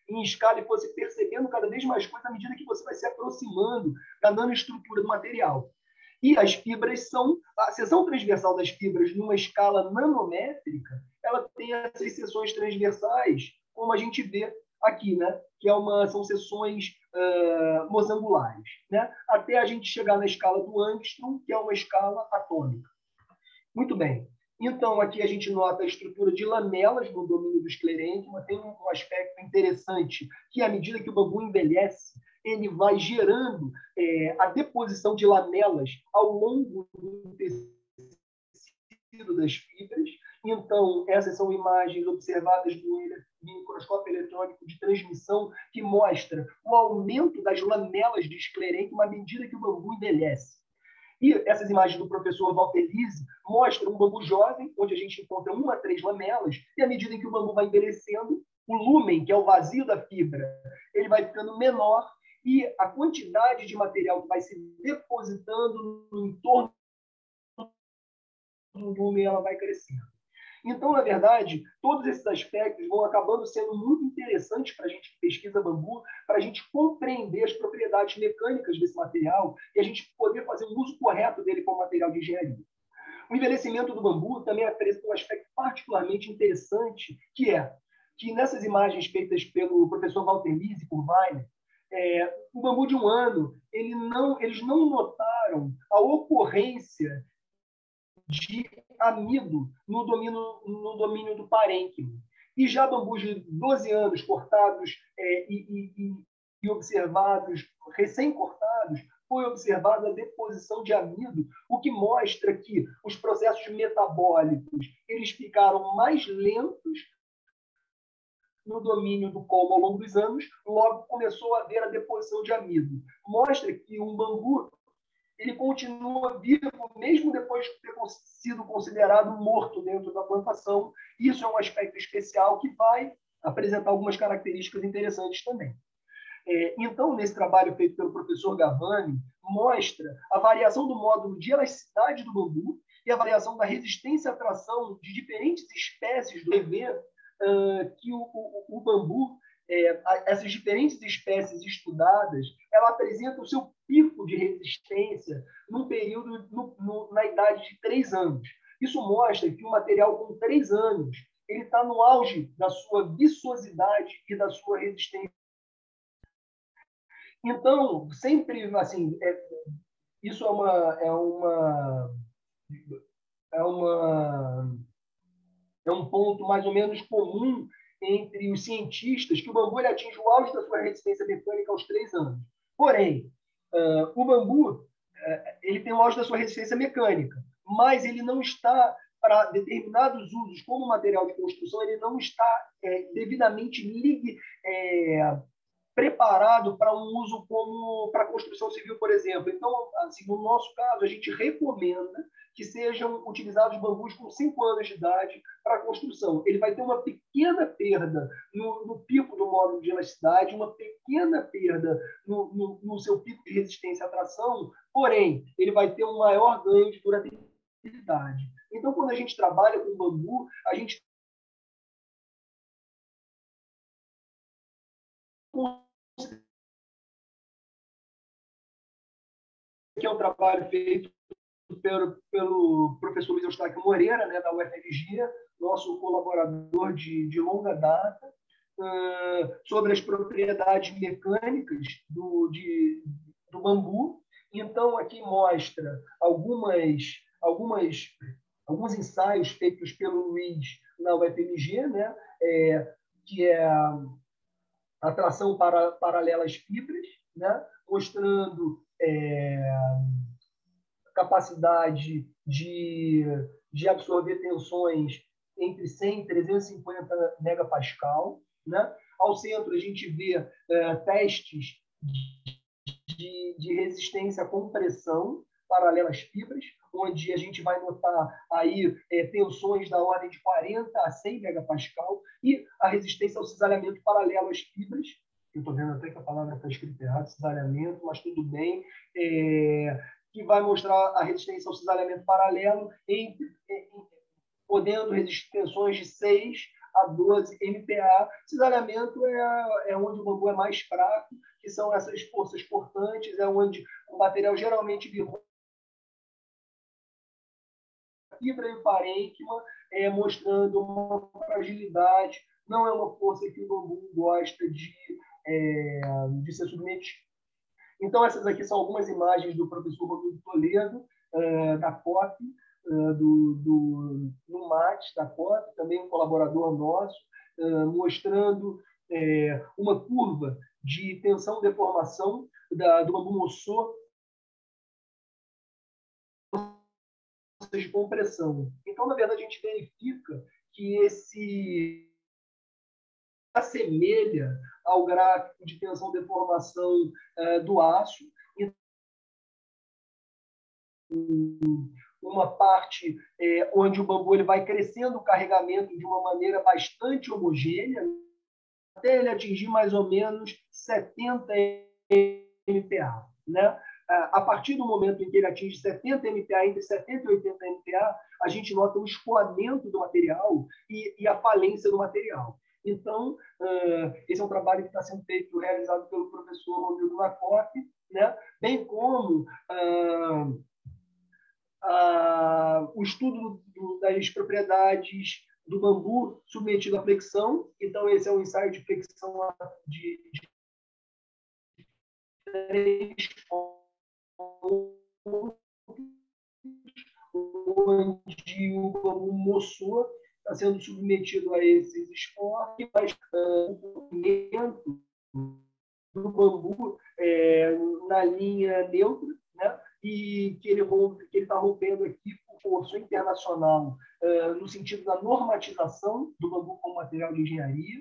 em escala e fosse percebendo cada vez mais coisa à medida que você vai se aproximando da nanoestrutura do material. E as fibras são, a seção transversal das fibras numa escala nanométrica, ela tem essas seções transversais, como a gente vê aqui, né? que é uma, são seções uh, mosangulares, né? até a gente chegar na escala do angstrom, que é uma escala atômica. Muito bem. Então, aqui a gente nota a estrutura de lamelas no domínio do esclerênquima. Tem um aspecto interessante, que à medida que o bambu envelhece, ele vai gerando é, a deposição de lamelas ao longo do tecido das fibras. Então, essas são imagens observadas no microscópio eletrônico de transmissão que mostra o aumento das lamelas de esclerênquima à medida que o bambu envelhece. E essas imagens do professor Walter Lise mostram um bambu jovem, onde a gente encontra uma a três lamelas, e à medida que o bambu vai envelhecendo, o lumen, que é o vazio da fibra, ele vai ficando menor e a quantidade de material que vai se depositando no entorno do lumen ela vai crescendo. Então, na verdade, todos esses aspectos vão acabando sendo muito interessantes para a gente que pesquisa bambu, para a gente compreender as propriedades mecânicas desse material e a gente poder fazer um uso correto dele como material de engenharia. O envelhecimento do bambu também apresenta um aspecto particularmente interessante, que é que nessas imagens feitas pelo professor Walter Lise por Weiner, é, o bambu de um ano, ele não, eles não notaram a ocorrência de amido no domínio, no domínio do parênquimo. E já bambus de 12 anos cortados é, e, e, e observados, recém-cortados, foi observada a deposição de amido, o que mostra que os processos metabólicos eles ficaram mais lentos no domínio do colmo ao longo dos anos, logo começou a haver a deposição de amido. Mostra que um bambu ele continua vivo mesmo depois de ter sido considerado morto dentro da plantação. Isso é um aspecto especial que vai apresentar algumas características interessantes também. É, então, nesse trabalho feito pelo professor Gavani, mostra a variação do módulo de elasticidade do bambu e a variação da resistência à tração de diferentes espécies do EV uh, que o, o, o bambu é, essas diferentes espécies estudadas, ela apresenta o seu pico de resistência num período no, no, na idade de três anos. Isso mostra que o material com três anos ele está no auge da sua viçosidade e da sua resistência. Então, sempre assim, é, isso é uma é uma é uma é um ponto mais ou menos comum entre os cientistas que o bambu atinge o auge da sua resistência mecânica aos três anos. Porém, uh, o bambu uh, ele tem o auge da sua resistência mecânica, mas ele não está para determinados usos como material de construção, ele não está é, devidamente ligue, é, preparado para um uso como para construção civil, por exemplo. Então, assim, no nosso caso, a gente recomenda que sejam utilizados bambus com 5 anos de idade para construção. Ele vai ter uma pequena perda no, no pico do módulo de elasticidade, uma pequena perda no, no, no seu pico de resistência à tração, porém, ele vai ter um maior ganho de durabilidade. Então, quando a gente trabalha com bambu, a gente que é um trabalho feito pelo, pelo professor Luiz Eustáquio Moreira, né, da UFMG, nosso colaborador de, de longa data, uh, sobre as propriedades mecânicas do, de, do bambu. Então, aqui mostra algumas, algumas, alguns ensaios feitos pelo Luiz na UFMG, né, é, que é a atração para, paralela às fibras, né, mostrando é, capacidade de, de absorver tensões entre 100 e 350 megapascal. Né? Ao centro, a gente vê é, testes de, de resistência à compressão paralela às fibras, onde a gente vai notar aí é, tensões da ordem de 40 a 100 megapascal e a resistência ao cisalhamento paralelo às fibras. Eu estou vendo até que a palavra está escrita errado, cisalhamento, mas tudo bem. É, que vai mostrar a resistência ao cisalhamento paralelo, em, em, podendo resistir tensões de 6 a 12 MPa. Cisalhamento é, é onde o bambu é mais fraco, que são essas forças portantes, é onde o material geralmente fibra e parênquima, é, mostrando uma fragilidade não é uma força que o bambu gosta de, é, de ser submetido. Então, essas aqui são algumas imagens do professor Rodrigo Toledo, uh, da COP, uh, do, do, do MAT, da COP, também um colaborador nosso, uh, mostrando uma curva de tensão-deformação do bambu moçô de compressão. Então, na verdade, a gente verifica que esse assemelha ao gráfico de tensão-deformação eh, do aço. Uma parte eh, onde o bambu ele vai crescendo o carregamento de uma maneira bastante homogênea, até ele atingir mais ou menos 70 MPa. Né? A partir do momento em que ele atinge 70 MPa, entre 70 e 80 MPa, a gente nota o escoamento do material e, e a falência do material. Então, esse é um trabalho que está sendo feito, realizado pelo professor Rodrigo Lacote, né? bem como uh, uh, o estudo do, das propriedades do bambu submetido à flexão. Então, esse é um ensaio de flexão de, de três onde o bambu moçou está sendo submetido a esses esportes, mas o movimento do bambu é, na linha neutra, né? e que ele está rompendo aqui por força internacional uh, no sentido da normatização do bambu como material de engenharia.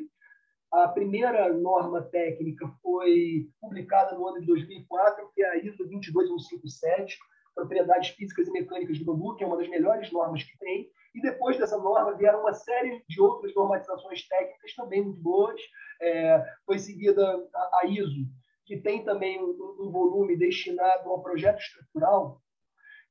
A primeira norma técnica foi publicada no ano de 2004, que é a ISO 22157, propriedades físicas e mecânicas do bambu, que é uma das melhores normas que tem, e depois dessa norma vieram uma série de outras normatizações técnicas também muito boas. É, foi seguida a, ISO, que tem também um, um, volume destinado ao projeto estrutural.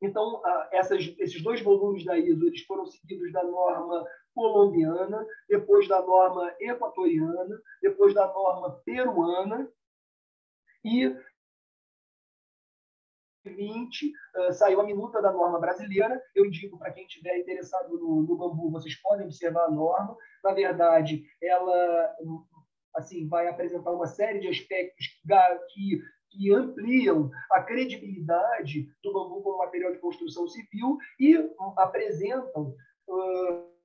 Então, a, essas, esses dois volumes da ISO eles foram seguidos da norma colombiana, depois da norma equatoriana, depois da norma peruana, e 2020 uh, saiu a minuta da norma brasileira. Eu digo para quem estiver interessado no, no, bambu, vocês podem observar a norma. Na verdade, ela assim vai apresentar uma série de aspectos que, que ampliam a credibilidade do bambu como material de construção civil e apresentam uh,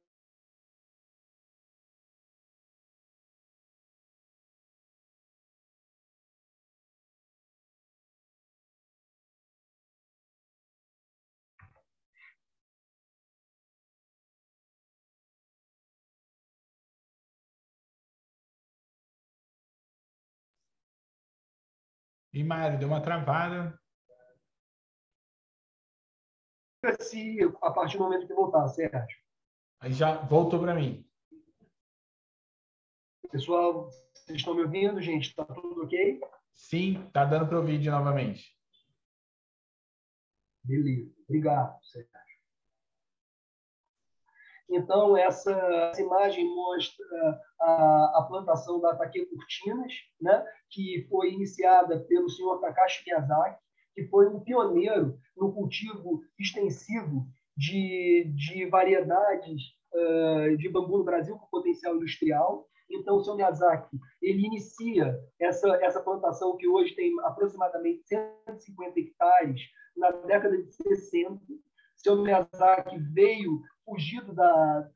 E Mário, deu uma travada. Se a partir do momento que voltar, Sérgio. Aí já voltou para mim. Pessoal, vocês estão me ouvindo, gente? Está tudo ok? Sim, está dando para ouvir novamente. Beleza. Obrigado, Sérgio. Então, essa, essa imagem mostra a, a, plantação da Take Cortinas, né, que foi iniciada pelo senhor Takashi Miyazaki, que foi um pioneiro no cultivo extensivo de, de variedades uh, de bambu no Brasil com potencial industrial. Então, o senhor Miyazaki ele inicia essa, essa plantação que hoje tem aproximadamente 150 hectares na década de 60. O senhor Miyazaki veio fugido da,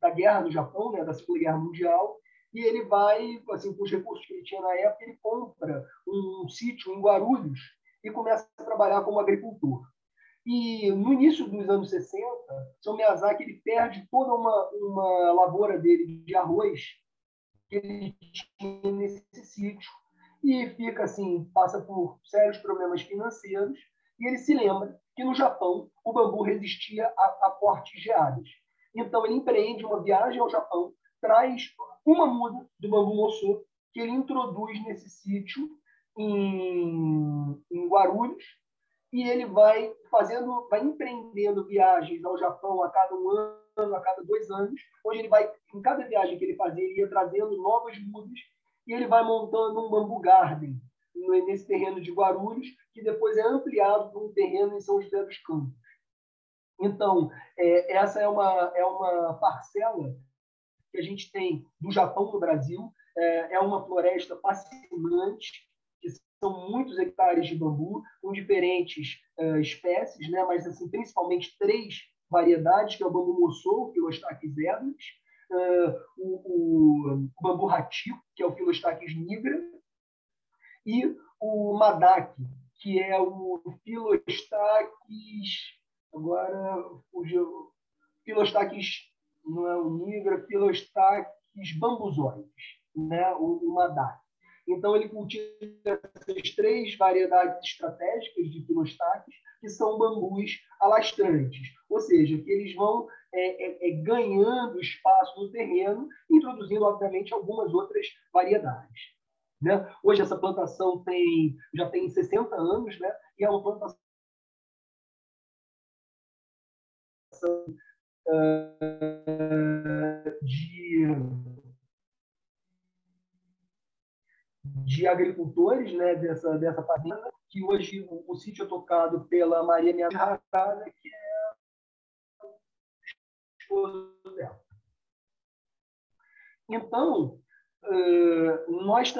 da guerra no Japão, né, da Segunda Guerra Mundial, e ele vai, assim, com os recursos que ele tinha na época, ele compra um sítio em Guarulhos e começa a trabalhar como agricultor. E no início dos anos 60, São Miyazaki ele perde toda uma, uma lavoura dele de arroz que ele tinha nesse sítio e fica assim, passa por sérios problemas financeiros e ele se lembra que no Japão o bambu resistia a, a fortes geadas. Então ele empreende uma viagem ao Japão, traz uma muda do bambu moçô que ele introduz nesse sítio em, em Guarulhos e ele vai fazendo, vai empreendendo viagens ao Japão a cada um ano, a cada dois anos, onde ele vai, em cada viagem que ele fazia, ele ia trazendo novas mudas e ele vai montando um bambu garden nesse terreno de Guarulhos, que depois é ampliado para um terreno em São José dos Campos. Então, é, essa é uma, é uma parcela que a gente tem do Japão no Brasil. É, é uma floresta fascinante, que são muitos hectares de bambu, com diferentes uh, espécies, né? mas assim, principalmente três variedades, que é o bambu moçou, o Philostachys edens, uh, o, o, o, bambu ratico, que é o Philostachys nigra, e o madak, que é o Philostachys... Agora, fugiu... Philostachys não é o nigra, Philostachys bambuzoides, né? o, o madak. Então, ele cultiva essas três variedades estratégicas de filostaques, que são bambus alastrantes, ou seja, que eles vão é, é, é, ganhando espaço no terreno, introduzindo, obviamente, algumas outras variedades. Né? Hoje, essa plantação tem, já tem 60 anos, né? e é uma plantação de de agricultores né, dessa, dessa fazenda, que hoje o, o sítio é tocado pela Maria Minha Rarada, que é esposa dela. Então, uh, nós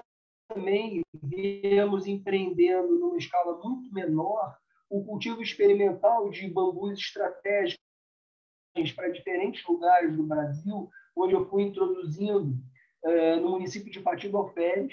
também viemos empreendendo numa escala muito menor o cultivo experimental de bambus estratégicos para diferentes lugares do Brasil, onde eu fui introduzindo uh, no município de Partido Alferes,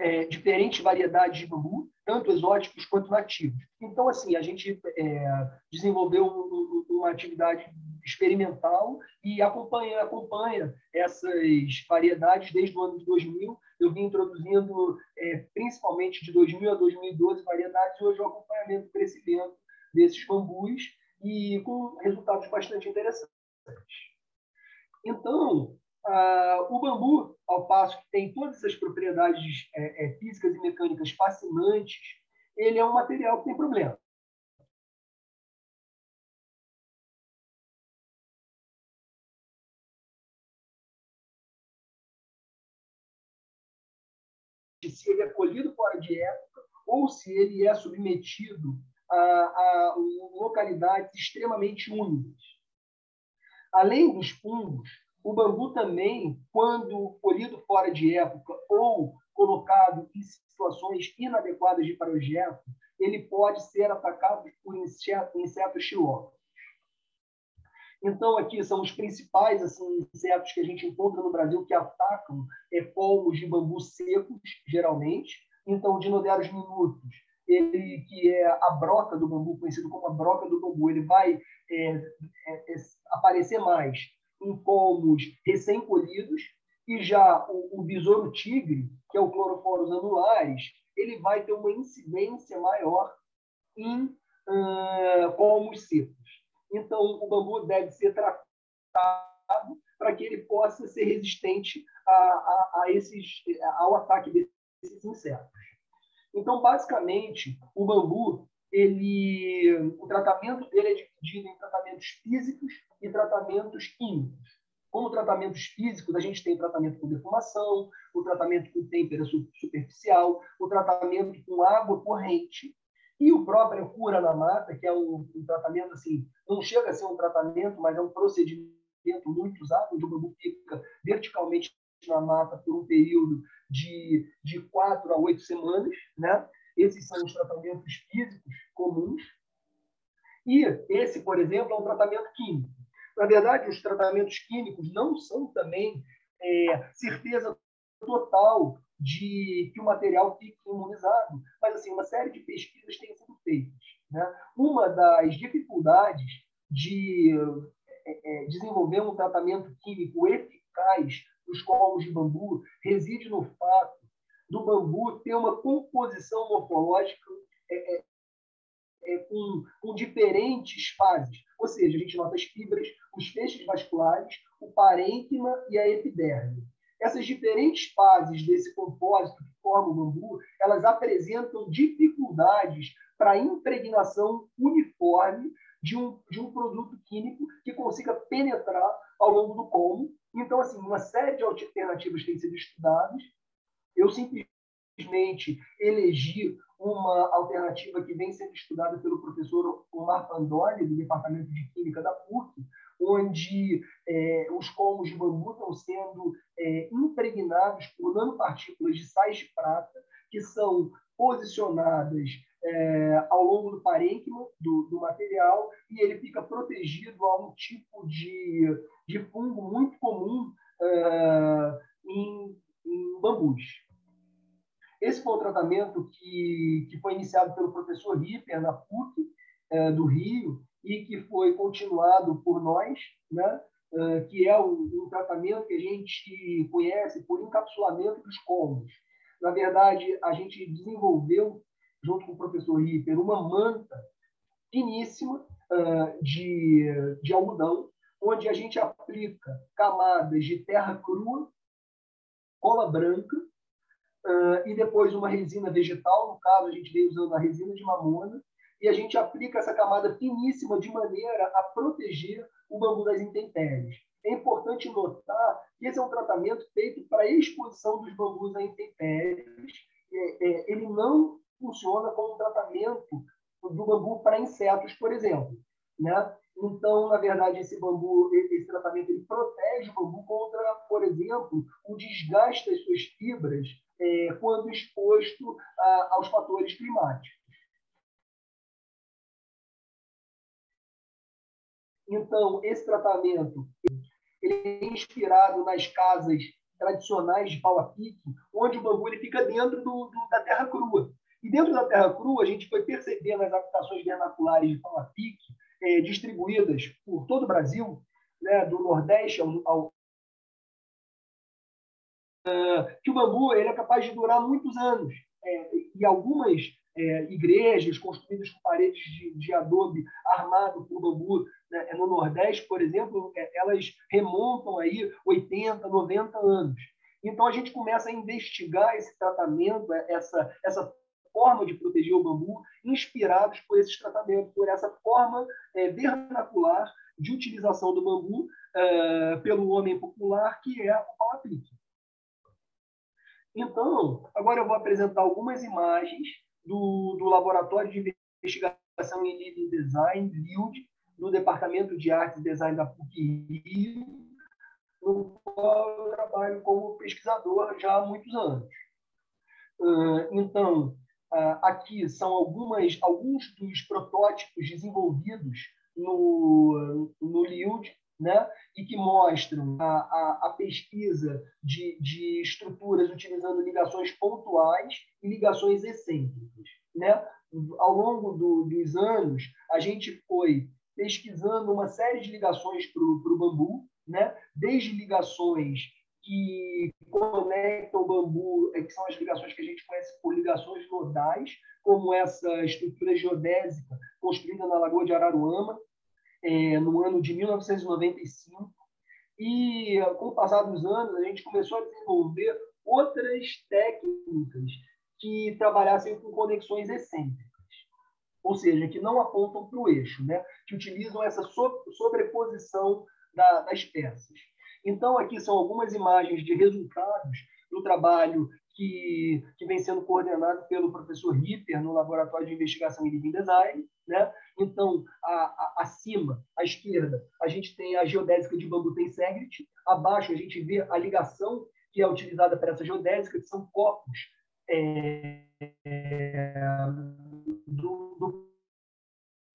é, diferentes variedades de bambu, tanto exóticos quanto nativos. Então, assim, a gente é, desenvolveu um, uma atividade experimental e acompanha, acompanha essas variedades desde o ano de 2000. Eu vim introduzindo, é, principalmente de 2000 a 2012, variedades e hoje o acompanhamento do crescimento desses bambus e com resultados bastante interessantes. Então, ah, o bambu, ao passo que tem todas essas propriedades é, é, físicas e mecânicas fascinantes, ele é um material que tem problema. Se ele é colhido fora de época ou se ele é submetido a, a localidades extremamente úmidas. Além dos fungos, o bambu também, quando colhido fora de época ou colocado em situações inadequadas de projeto, ele pode ser atacado por insetos xilófagos. Então, aqui são os principais assim, insetos que a gente encontra no Brasil que atacam é, de bambu secos, geralmente. Então, o Dinoderos minutos, ele que é a broca do bambu, conhecido como a broca do bambu, ele vai é, é, é aparecer mais em pomos recém-colhidos, e já o, o besouro tigre, que é o cloroforos anulares, ele vai ter uma incidência maior em uh, secos. Então, o bambu deve ser tratado para que ele possa ser resistente a, a, a esses, ao ataque desses insetos. Então, basicamente, o bambu, ele, o tratamento dele é dividido em tratamentos físicos e tratamentos químicos. Como tratamentos físicos, a gente tem tratamento com defumação, o tratamento com têmpera superficial, o tratamento com água corrente e o próprio cura na mata, que é um, um tratamento assim, não chega a ser um tratamento, mas é um procedimento muito usado, onde o bambu fica verticalmente na mata por um período de, de quatro a oito semanas, né? Esses são os tratamentos físicos comuns. E esse, por exemplo, é um tratamento químico. Na verdade, os tratamentos químicos não são também é, certeza total de que o material fique imunizado, mas assim uma série de pesquisas têm sido feitas. Né? Uma das dificuldades de é, é desenvolver um tratamento químico eficaz dos colmos de bambu reside no fato do bambu ter uma composição morfológica é, é, é, com, com diferentes fases. Ou seja, a gente nota as fibras, os feixes vasculares, o parênquima e a epiderme. Essas diferentes fases desse compósito que forma o bambu, elas apresentam dificuldades para a impregnação uniforme de um, de um produto químico que consiga penetrar ao longo do colmo. Então, assim, uma série de alternativas têm sido estudadas. Eu simplesmente elegi uma alternativa que vem sendo estudada pelo professor Omar Pandoli, do Departamento de Química da PUC, onde é, os colmos de bambu estão sendo é, impregnados por nanopartículas de sais de prata, que são posicionadas é, ao longo do parênquima do, do, material e ele fica protegido a um tipo de, de fungo muito comum é, em, em bambus. Esse foi um tratamento que, que foi iniciado pelo professor Ripper na PUC é, do Rio e que foi continuado por nós, né? É, que é um, um, tratamento que a gente conhece por encapsulamento dos colmos. Na verdade, a gente desenvolveu, junto com o professor Ripper, uma manta finíssima uh, de, de algodão, onde a gente aplica camadas de terra crua, cola branca, uh, e depois uma resina vegetal, no caso a gente veio usando a resina de mamona, e a gente aplica essa camada finíssima de maneira a proteger o bambu das intempéries. É importante notar que esse é um tratamento feito para exposição dos bambus a intempéries. É, é, ele não funciona como um tratamento do bambu para insetos, por exemplo. Né? Então, na verdade, esse bambu, esse tratamento, ele protege o bambu contra, por exemplo, o desgaste das suas fibras é, quando exposto a, aos fatores climáticos. Então, esse tratamento ele é inspirado nas casas tradicionais de pau a pique, onde o bambu ele fica dentro do, do, da terra crua. E dentro da terra crua, a gente foi percebendo as habitações vernaculares de pau a pique é, distribuídas por todo o Brasil, né, do Nordeste ao, ao uh, que o bambu ele é capaz de durar muitos anos. É, e algumas é, igrejas construídas com paredes de, de adobe armado por bambu né, no Nordeste, por exemplo, é, elas remontam aí 80, 90 anos. Então a gente começa a investigar esse tratamento, é, essa, essa forma de proteger o bambu, inspirados por esses tratamentos, por essa forma é, vernacular de utilização do bambu é, pelo homem popular, que é o pau Então, agora eu vou apresentar algumas imagens do, do Laboratório de Investigação em Living Design, LILD, do Departamento de Arte e Design da PUC-Rio, no qual eu trabalho como pesquisador já há muitos anos. Então, aqui são algumas, alguns dos protótipos desenvolvidos no, no LIUD, né? e que mostram a, a, a pesquisa de, de, estruturas utilizando ligações pontuais e ligações excêntricas. Né? Ao longo do, dos anos, a gente foi pesquisando uma série de ligações para o bambu, né? desde ligações que conectam o bambu, é, que são as ligações que a gente conhece por ligações nodais, como essa estrutura geodésica construída na Lagoa de Araruama, é, no ano de 1995. E, com o passar dos anos, a gente começou a desenvolver outras técnicas que trabalhassem com conexões excêntricas, ou seja, que não apontam para o eixo, né? que utilizam essa sobreposição da, das peças. Então, aqui são algumas imagens de resultados do trabalho que, que vem sendo coordenado pelo professor Ripper no Laboratório de Investigação em Living Design. Né? Então, a, a, acima, à esquerda, a gente tem a geodésica de bambu tensegrity. Abaixo, a gente vê a ligação que é utilizada para essa geodésica, que são copos é, do, do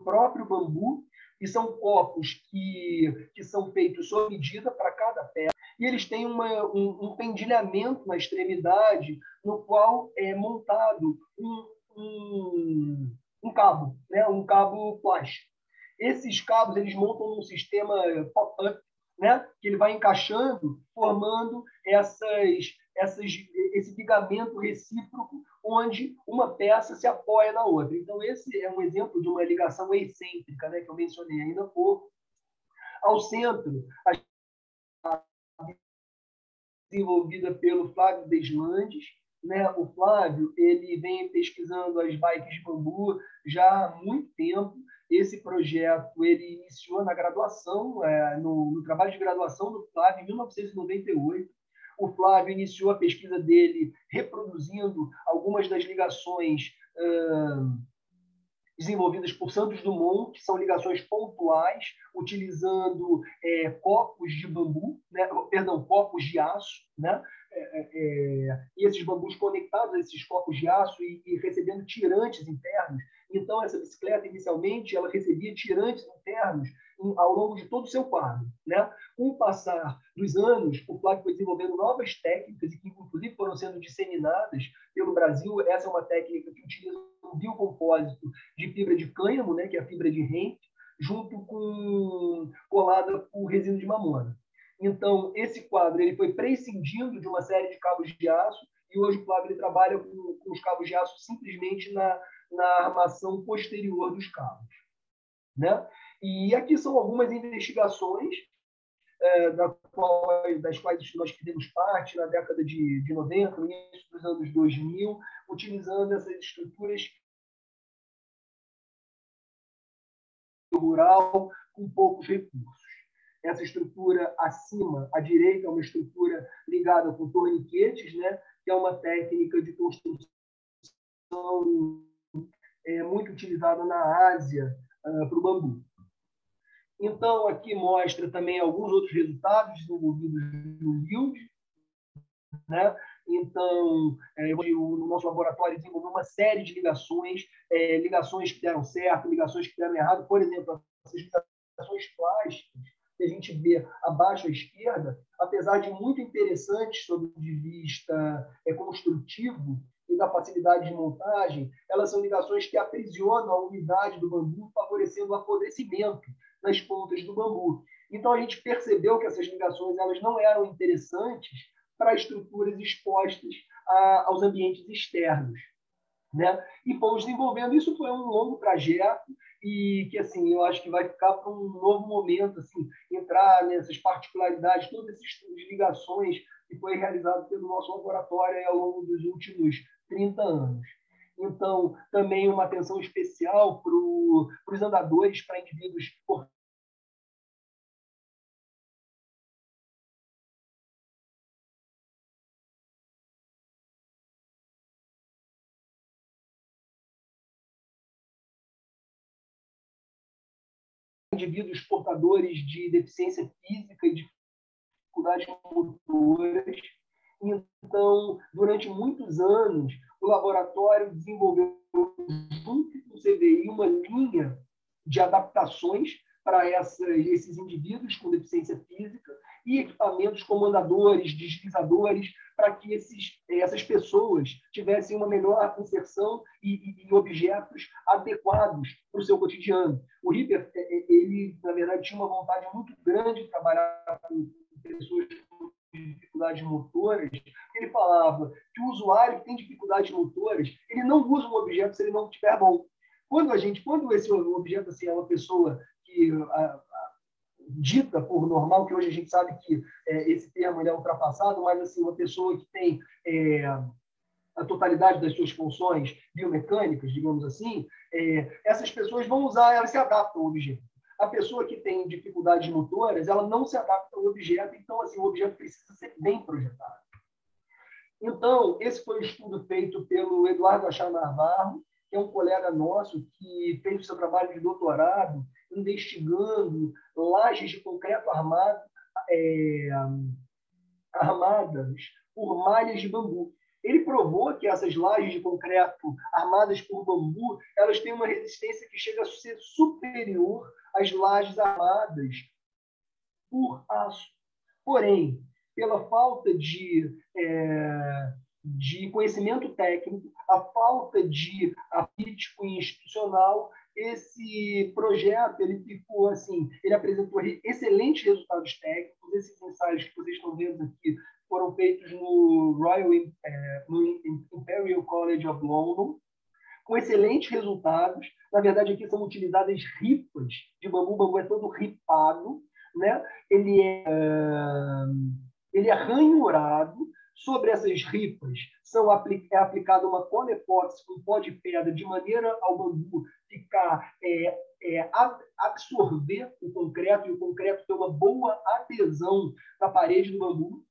próprio bambu, e são copos que, que são feitos sob medida para cada peça, e eles têm uma, um, um, pendilhamento na extremidade, no qual é montado um, um, um cabo, né? um cabo plástico. Esses cabos eles montam num sistema pop-up, né? que ele vai encaixando, formando essas, essas, esse ligamento recíproco onde uma peça se apoia na outra. Então, esse é um exemplo de uma ligação excêntrica, né, que eu mencionei ainda há pouco. Ao centro, a desenvolvida pelo Flávio Deslandes. Né? O Flávio ele vem pesquisando as bikes de bambu já há muito tempo. Esse projeto ele iniciou na graduação, é, no, no trabalho de graduação do Flávio, em 1998 o Flávio iniciou a pesquisa dele reproduzindo algumas das ligações uh, desenvolvidas por Santos Dumont, que são ligações pontuais, utilizando é, copos de bambu, né? perdão, copos de aço, né? É, é, é, e esses bambus conectados a esses copos de aço e, e, recebendo tirantes internos. Então, essa bicicleta, inicialmente, ela recebia tirantes internos ao longo de todo o seu quadro. Né? Com o passar dos anos, o Flávio foi desenvolvendo novas técnicas, que, inclusive, foram sendo disseminadas pelo Brasil. Essa é uma técnica que utiliza um biocompósito de fibra de cânhamo, né, que é a fibra de hemp, junto com colada por resina de mamona. Então, esse quadro ele foi prescindindo de uma série de cabos de aço e hoje o Flávio ele trabalha com, com os cabos de aço simplesmente na, na armação posterior dos cabos. Né? E aqui são algumas investigações é, da qual, das quais nós fizemos parte na década de, de 90, no início dos anos 2000, utilizando essas estruturas rural com poucos recursos. Essa estrutura acima, à direita, é uma estrutura ligada com torniquetes, né? que é uma técnica de construção é, muito utilizada na Ásia uh, para o bambu. Então, aqui mostra também alguns outros resultados desenvolvidos no Yield. Né? Então, é, o nosso laboratório desenvolveu uma série de ligações, é, ligações que deram certo, ligações que deram errado. Por exemplo, essas ligações plásticas que a gente vê abaixo à esquerda, apesar de muito interessantes sob o de vista é, construtivo e da facilidade de montagem, elas são ligações que aprisionam a umidade do bambu, favorecendo o apodrecimento nas pontas do bambu. Então a gente percebeu que essas ligações elas não eram interessantes para estruturas expostas a, aos ambientes externos, né? E fomos desenvolvendo isso foi um longo trajeto e que assim eu acho que vai ficar para um novo momento assim entrar nessas particularidades, estudos de ligações que foi realizado pelo nosso laboratório ao longo dos últimos 30 anos. Então, também uma atenção especial para os andadores, para indivíduos indivíduos portadores de deficiência física e dificuldades motoras. Então, durante muitos anos, o laboratório desenvolveu, junto com o CVI, uma linha de adaptações para esses indivíduos com deficiência física e equipamentos como andadores, deslizadores, para que esses, essas pessoas tivessem uma melhor inserção e, e, e objetos adequados para o seu cotidiano. O Ripper, é, é, ele, na verdade, tinha uma vontade muito grande de trabalhar com pessoas com dificuldades motoras. Ele falava que o usuário que tem dificuldades motoras, ele não usa um objeto se ele não estiver bom. Quando a gente, quando esse objeto assim, é uma pessoa que a, dita por normal, que hoje a gente sabe que é, esse termo é ultrapassado, mas assim, uma pessoa que tem é, a totalidade das suas funções biomecânicas, digamos assim, é, essas pessoas vão usar, elas se adaptam ao objeto. A pessoa que tem dificuldades motoras, ela não se adapta ao objeto, então assim, o objeto precisa ser bem projetado. Então, esse foi o estudo feito pelo Eduardo Achar Navarro, que é um colega nosso que fez o seu trabalho de doutorado investigando lajes de concreto armado, é, armadas por malhas de bambu. Ele provou que essas lajes de concreto armadas por bambu, elas têm uma resistência que chega a ser superior às lajes armadas por aço. Porém, pela falta de, é, de conhecimento técnico, a falta de apítico institucional, esse projeto ele ficou assim, ele apresentou excelentes resultados técnicos. Esses ensaios que vocês estão vendo aqui foram feitos no Royal é, no Imperial College of London, com excelentes resultados. Na verdade, aqui são utilizadas ripas de bambu. O bambu é todo ripado, né? Ele é, ele é ranhurado. Sobre essas ripas são é aplicada uma conepóxi com pó de pedra de maneira ao bambu ficar é, é, absorver o concreto e o concreto ter uma boa adesão na parede do bambu.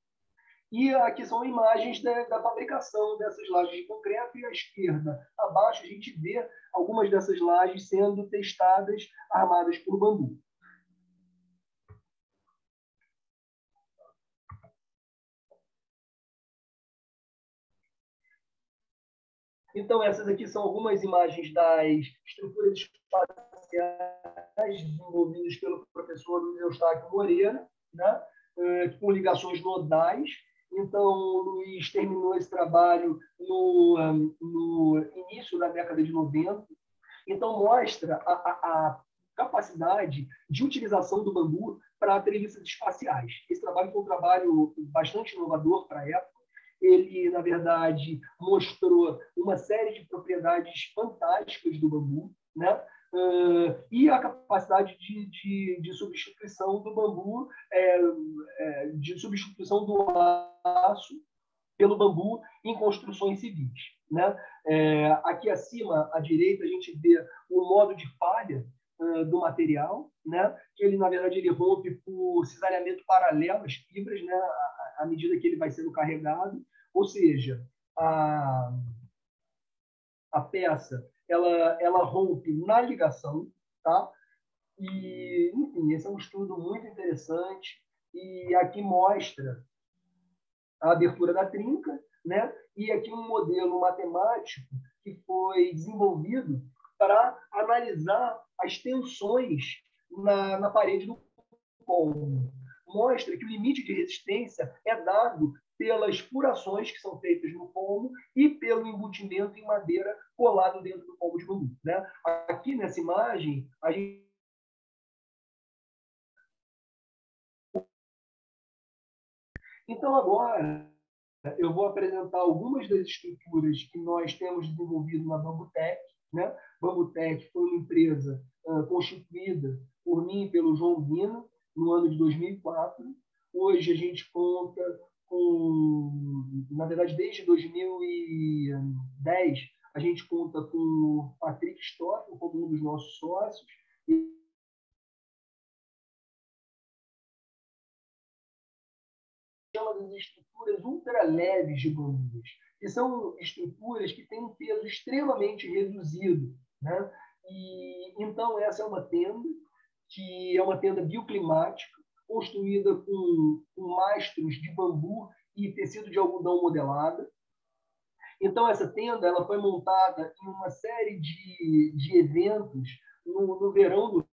E aqui são imagens da, da, fabricação dessas lajes de concreto. E à esquerda, abaixo, a gente vê algumas dessas lajes sendo testadas, armadas por bambu. Então, essas aqui são algumas imagens das estruturas espaciais desenvolvidas pelo professor Luiz Eustáquio Moreira, né? Eh, com ligações nodais. Então, o Luiz terminou esse trabalho no, no início da década de 90. Então, mostra a, a, a capacidade de utilização do bambu para entrevistas espaciais. Esse trabalho foi um trabalho bastante inovador para a época ele, na verdade, mostrou uma série de propriedades fantásticas do bambu, né? Uh, e a capacidade de, de, de substituição do bambu, é, é, de substituição do aço pelo bambu em construções civis. Né? É, aqui acima, à direita, a gente vê o modo de falha uh, do material, né? ele, na verdade, ele rompe por cisalhamento paralelo às fibras, né? à medida que ele vai sendo carregado. Ou seja, a, a peça ela, ela rompe na ligação, tá? E, enfim, esse é um estudo muito interessante e aqui mostra a abertura da trinca, né? E aqui um modelo matemático que foi desenvolvido para analisar as tensões na, na parede do cômodo. Mostra que o limite de resistência é dado pelas furações que são feitas no pomo e pelo embutimento em madeira colado dentro do pomo de bambu. Né? Aqui nessa imagem, a gente Então, agora, eu vou apresentar algumas das estruturas que nós temos desenvolvido na Bambutec. Né? Bambutec foi uma empresa uh, constituída por mim e pelo João Guina no ano de 2004. Hoje a gente conta com, na verdade, desde 2010, a gente conta com o Patrick Stoffel como um dos nossos sócios. E chama das estruturas ultra leves de bambus, que são estruturas que têm um peso extremamente reduzido. Né? E, então, essa é uma tenda, que é uma tenda bioclimática, construída com, com mastros de bambu e tecido de algodão modelada. Então, essa tenda ela foi montada em uma série de, de eventos no, no verão do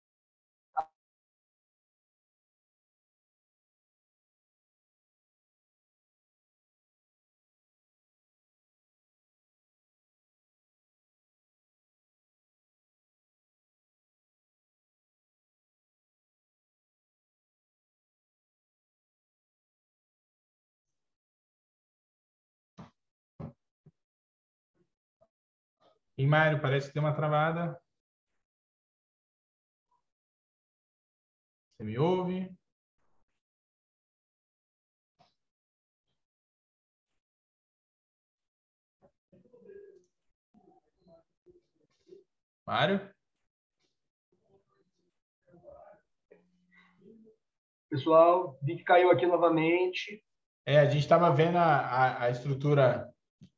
E Mário, parece que deu uma travada. Você me ouve? Mário? Pessoal, vi que caiu aqui novamente. É, a gente estava vendo a, a, a estrutura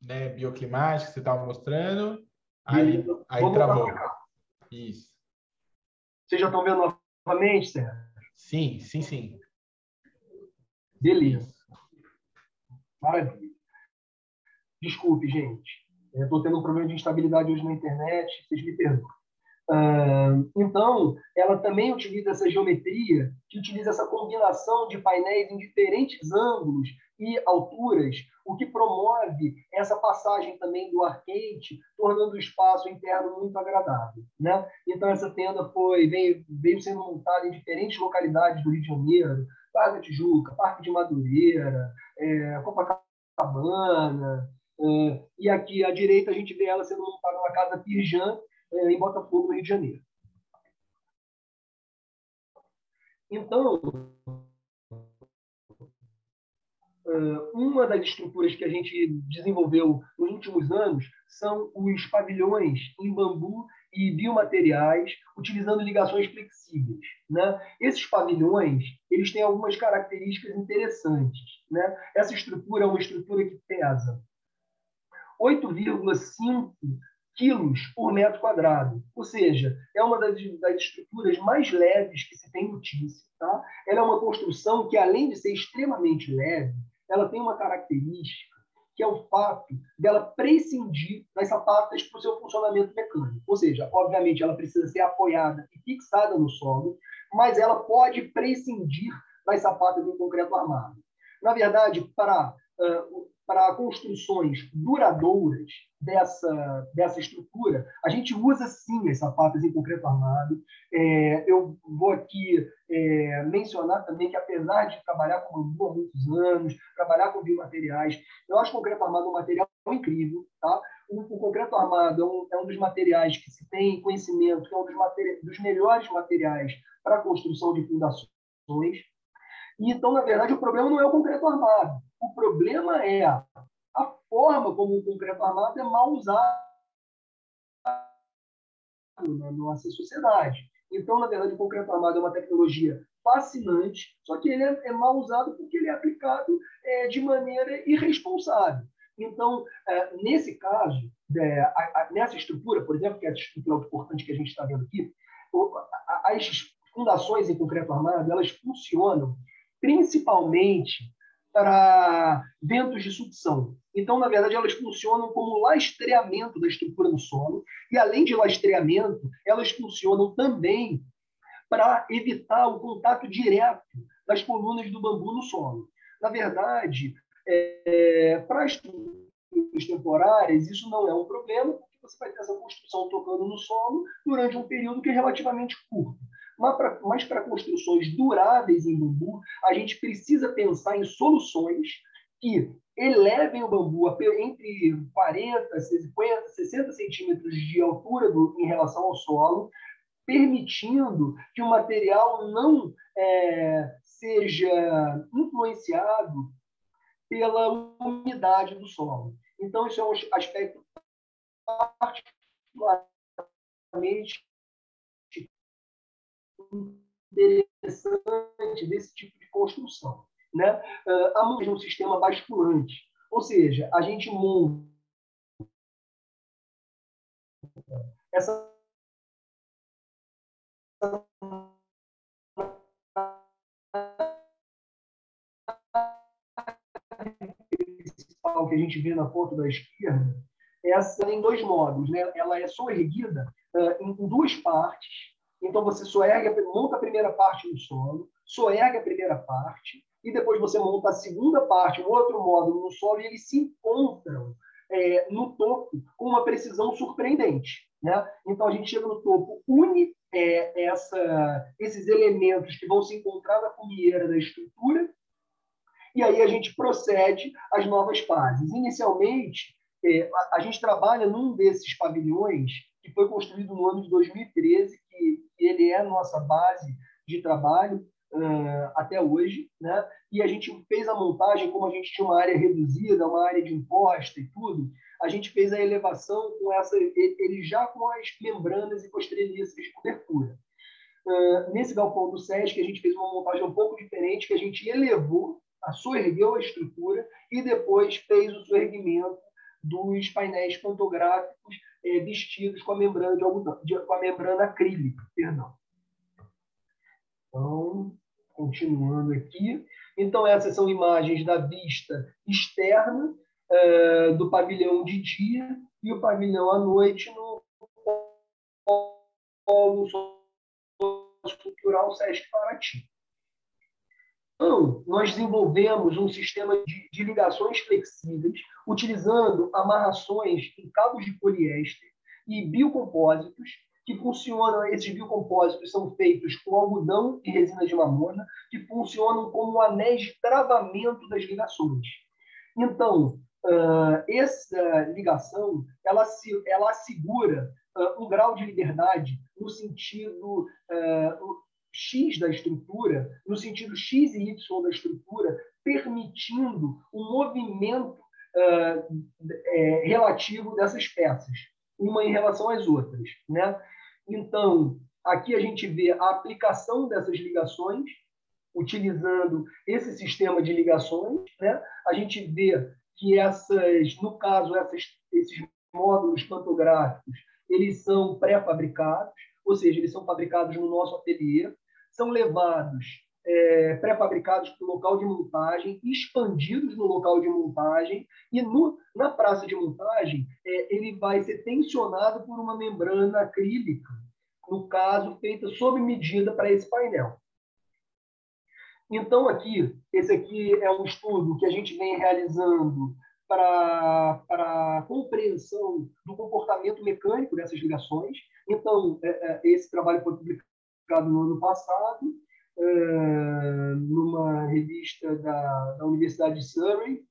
né, bioclimática que você estava mostrando. Aí, aí travou. Isso. Vocês já estão vendo novamente, Sérgio? Sim, sim, sim. Beleza. Maravilha. Desculpe, gente. Estou tendo um problema de instabilidade hoje na internet, vocês me perdoem. Uh, então, ela também utiliza essa geometria, que utiliza essa combinação de painéis em diferentes ângulos e alturas, o que promove essa passagem também do ar quente, tornando o espaço interno muito agradável. Né? Então, essa tenda foi veio, veio sendo montada em diferentes localidades do Rio de Janeiro, Barra da Tijuca, Parque de Madureira, é, Copacabana, é, e aqui à direita a gente vê ela sendo montada na Casa Pirjan, em Botafogo, no Rio de Janeiro. Então, uma das estruturas que a gente desenvolveu nos últimos anos são os pavilhões em bambu e biomateriais, utilizando ligações flexíveis. Né? Esses pavilhões eles têm algumas características interessantes. Né? Essa estrutura é uma estrutura que pesa 8,5 quilos por metro quadrado, ou seja, é uma das, das, estruturas mais leves que se tem notícia. Tá? Ela é uma construção que, além de ser extremamente leve, ela tem uma característica que é o fato dela prescindir das sapatas para o seu funcionamento mecânico. Ou seja, obviamente, ela precisa ser apoiada e fixada no solo, mas ela pode prescindir das sapatas em concreto armado. Na verdade, para uh, para construções duradouras dessa, dessa estrutura, a gente usa sim as sapatas em concreto armado. É, eu vou aqui é, mencionar também que, apesar de trabalhar com bambu há muitos anos, trabalhar com biomateriais, eu acho o concreto armado um material incrível. Tá? O, o concreto armado é um, é um, dos materiais que se tem conhecimento, que é um dos, dos melhores materiais para a construção de fundações. Então, na verdade, o problema não é o concreto armado. O problema é a forma como o concreto armado é mal usado na nossa sociedade. Então, na verdade, o concreto armado é uma tecnologia fascinante, só que ele é, é mal usado porque ele é aplicado é, de maneira irresponsável. Então, é, nesse caso, é, a, a, nessa estrutura, por exemplo, que é a estrutura importante que a gente está vendo aqui, as fundações em concreto armado, elas funcionam principalmente para ventos de sucção. Então, na verdade, elas funcionam como lastreamento da estrutura no solo, e além de lastreamento, elas funcionam também para evitar o contato direto das colunas do bambu no solo. Na verdade, é, para as estruturas temporárias, isso não é um problema, porque você vai ter essa construção tocando no solo durante um período que é relativamente curto. Mas para construções duráveis em bambu, a gente precisa pensar em soluções que elevem o bambu entre 40, 50, 60 centímetros de altura do, em relação ao solo, permitindo que o material não é, seja influenciado pela umidade do solo. Então, isso é um aspecto particularmente interessante desse tipo de construção. Né? Uh, a mão é um sistema basculante, ou seja, a gente monta essa principal que a gente vê na foto da esquerda, essa tem dois modos, né? Ela é só erguida uh, em duas partes então você soerga, monta a primeira parte no solo, soerga a primeira parte, e depois você monta a segunda parte, um outro módulo no solo, e eles se encontram é, no topo com uma precisão surpreendente. Né? Então a gente chega no topo, une é, essa, esses elementos que vão se encontrar na cumieira da estrutura, e aí a gente procede às novas fases. Inicialmente, é, a, a gente trabalha num desses pavilhões que foi construído no ano de 2013, que ele é nossa base de trabalho uh, até hoje, né? E a gente fez a montagem, como a gente tinha uma área reduzida, uma área de imposta e tudo, a gente fez a elevação com essa, ele já com as membranas e com as treliças de cobertura. Uh, nesse galpão do SESC, a gente fez uma montagem um pouco diferente, que a gente elevou, a soergueu a estrutura e depois fez o soerguimento dos painéis pantográficos é, vestidos com a membrana de algodão, de, com a membrana acrílica, perdão. Então, continuando aqui. Então, essas são imagens da vista externa é, do pavilhão de dia e o pavilhão à noite no polo cultural Sesc Paraty. Então, nós desenvolvemos um sistema de, de, ligações flexíveis, utilizando amarrações em cabos de poliéster e biocompósitos, que funcionam, esses biocompósitos são feitos com algodão e resina de mamona, que funcionam como anéis de travamento das ligações. Então, uh, essa ligação, ela, se, ela assegura uh, um grau de liberdade no sentido uh, X da estrutura, no sentido X e Y da estrutura, permitindo o movimento uh, é, relativo dessas peças. uma em relação às outras. Né? Então, aqui a gente vê a aplicação dessas ligações, utilizando esse sistema de ligações. Né? A gente vê que essas, no caso, essas, esses módulos pantográficos, eles são pré-fabricados, ou seja, eles são fabricados no nosso ateliê, são levados é, pré-fabricados para o local de montagem, expandidos no local de montagem, e no, na praça de montagem é, ele vai ser tensionado por uma membrana acrílica, no caso, feita sob medida para esse painel. Então, aqui, esse aqui é um estudo que a gente vem realizando para, compreensão do comportamento mecânico dessas ligações. Então, é, é, esse trabalho foi publicado no ano passado, é, numa revista da, da Universidade de Surrey,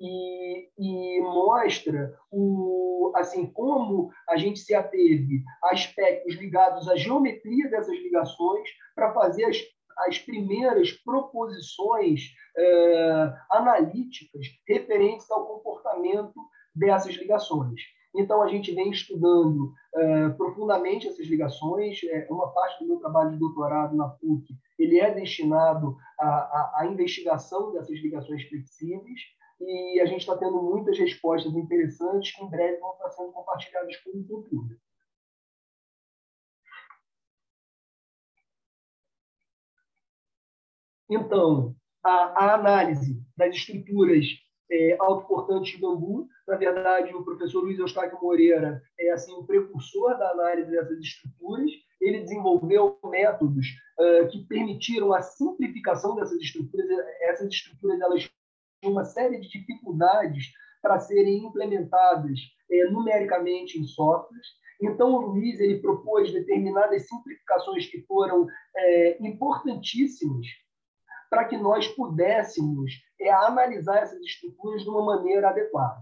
e, e, mostra o, assim como a gente se ateve a aspectos ligados à geometria dessas ligações para fazer as as primeiras proposições é, analíticas referentes ao comportamento dessas ligações. Então, a gente vem estudando é, profundamente essas ligações. É, uma parte do meu trabalho de doutorado na PUC ele é destinado à, à, à investigação dessas ligações flexíveis e a gente está tendo muitas respostas interessantes que em breve vão estar sendo compartilhadas com o público. Então, a, a análise das estruturas é, autoportantes de bambu, na verdade, o professor Luiz Eustáquio Moreira é assim o precursor da análise dessas estruturas. Ele desenvolveu métodos uh, que permitiram a simplificação dessas estruturas. Essas estruturas elas tinham uma série de dificuldades para serem implementadas é, numericamente em softwares. Então, o Luiz ele propôs determinadas simplificações que foram é, importantíssimas para que nós pudéssemos é, analisar essas estruturas de uma maneira adequada.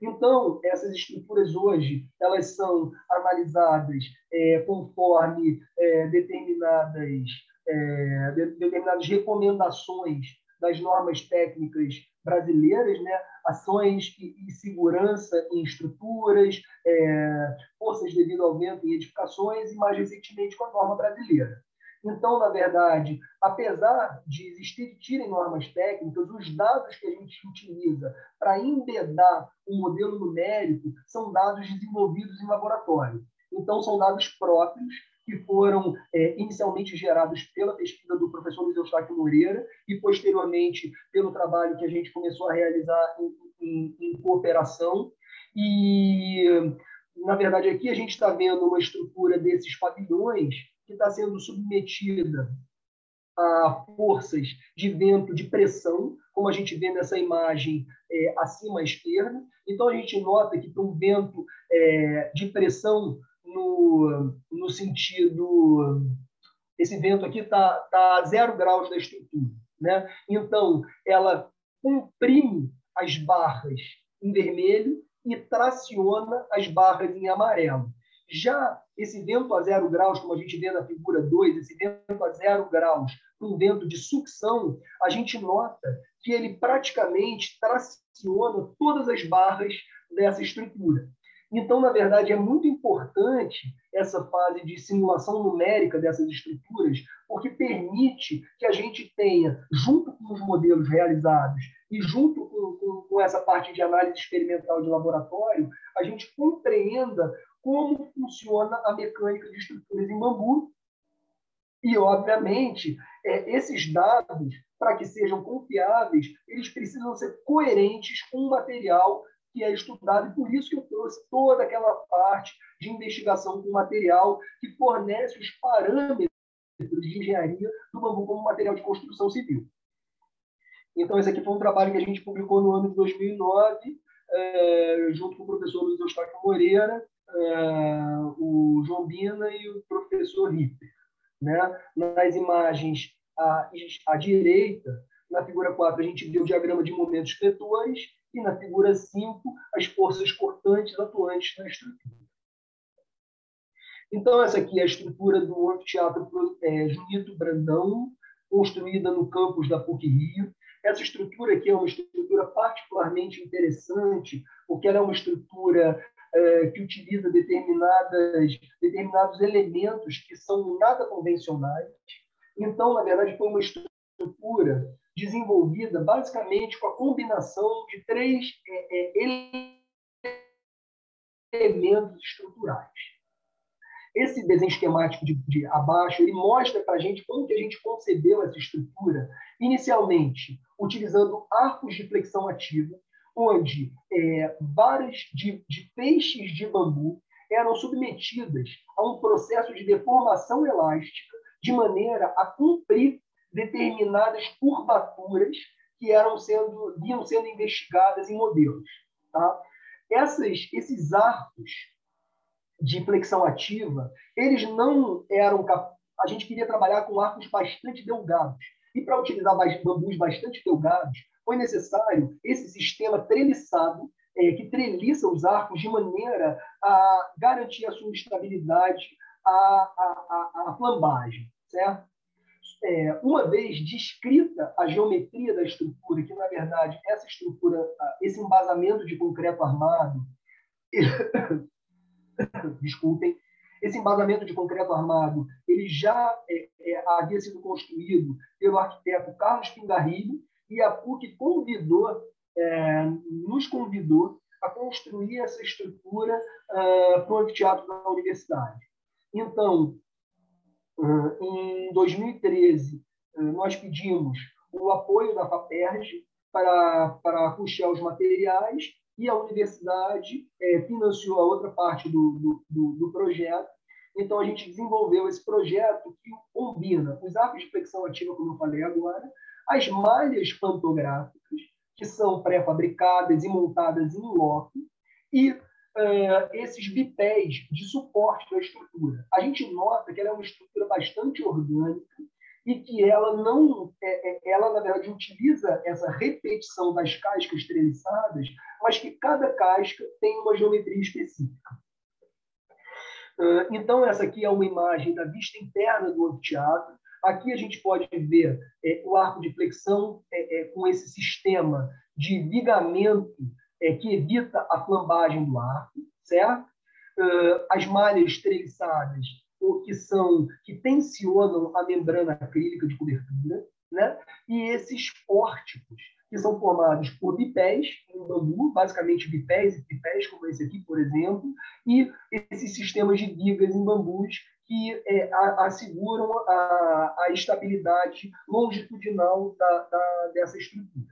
Então, essas estruturas hoje elas são analisadas é, conforme é, determinadas, é, de, determinadas recomendações das normas técnicas brasileiras, né? ações e, e segurança em estruturas, é, forças devido ao vento em edificações e, mais recentemente, com a norma brasileira. Então, na verdade, apesar de existirem normas técnicas, os dados que a gente utiliza para embedar um modelo numérico são dados desenvolvidos em laboratório. Então, são dados próprios que foram é, inicialmente gerados pela pesquisa do professor Luiz Eustáquio Moreira e, posteriormente, pelo trabalho que a gente começou a realizar em, em, em cooperação. E, na verdade, aqui a gente está vendo uma estrutura desses pavilhões que está sendo submetida a forças de vento de pressão, como a gente vê nessa imagem é, acima à esquerda. Então, a gente nota que para um vento é, de pressão no, no sentido... Esse vento aqui está tá a zero graus da estrutura. Né? Então, ela comprime as barras em vermelho e traciona as barras em amarelo. Já esse vento a zero graus, como a gente vê na figura 2, esse vento a zero graus, um vento de sucção, a gente nota que ele praticamente traciona todas as barras dessa estrutura. Então, na verdade, é muito importante essa fase de simulação numérica dessas estruturas, porque permite que a gente tenha, junto com os modelos realizados e junto com, com, com essa parte de análise experimental de laboratório, a gente compreenda como funciona a mecânica de estruturas em bambu. E, obviamente, é, esses dados, para que sejam confiáveis, eles precisam ser coerentes com o material que é estudado. E por isso que eu trouxe toda aquela parte de investigação com material que fornece os parâmetros de engenharia do bambu como material de construção civil. Então, esse aqui foi um trabalho que a gente publicou no ano de 2009, é, junto com o professor Luiz Eustáquio Moreira, uh, o João Bina e o professor Ripper. Né? Nas imagens à, à direita, na figura 4, a gente vê o diagrama de momentos vetores e na figura 5, as forças cortantes atuantes na estrutura. Então, essa aqui é a estrutura do anfiteatro é, Junito Brandão, construída no campus da PUC-Rio. Essa estrutura aqui é uma estrutura particularmente interessante, porque ela é uma estrutura que utiliza determinadas, determinados elementos que são nada convencionais. Então, na verdade, foi uma estrutura desenvolvida basicamente com a combinação de três é, é, elementos estruturais. Esse desenho esquemático de, de abaixo ele mostra para a gente como que a gente concebeu essa estrutura, inicialmente utilizando arcos de flexão ativa, onde é, varas de, de peixes de bambu eram submetidas a um processo de deformação elástica de maneira a cumprir determinadas curvaturas que eram sendo vinham sendo investigadas em modelos, tá? Essas, esses arcos de flexão ativa, eles não eram a gente queria trabalhar com arcos bastante delgados. E para utilizar bambus bastante delgados, foi necessário esse sistema treliçado, é, que treliça os arcos de maneira a garantir a sua estabilidade, a, flambagem, certo? É, uma vez descrita a geometria da estrutura, que na verdade essa estrutura, esse embasamento de concreto armado, [COUGHS] desculpem, esse embasamento de concreto armado, ele já é, é, havia sido construído pelo arquiteto Carlos Pingarrilho e a PUC convidou, é, nos convidou a construir essa estrutura uh, para o anfiteatro da universidade. Então, uh, em 2013, uh, nós pedimos o apoio da FAPERJ para, para custear os materiais e a universidade é, financiou a outra parte do, do, do, projeto. Então, a gente desenvolveu esse projeto que combina os arcos de flexão ativa, como eu falei agora, as malhas pantográficas, que são pré-fabricadas e montadas em loco, e uh, esses bipés de suporte da estrutura. A gente nota que ela é uma estrutura bastante orgânica e que ela não, é, é, ela na verdade utiliza essa repetição das cascas treliçadas, mas que cada casca tem uma geometria específica. Então, essa aqui é uma imagem da vista interna do anfiteatro. Aqui a gente pode ver é, o arco de flexão é, é, com esse sistema de ligamento é, que evita a flambagem do arco, certo? Uh, as malhas treliçadas que são que tensionam a membrana acrílica de cobertura, né? E esses pórticos que são formados por bipés em bambu, basicamente bipés e tripés, como esse aqui, por exemplo, e esses sistemas de vigas em bambus que é, asseguram a, a, estabilidade longitudinal da, da, dessa estrutura.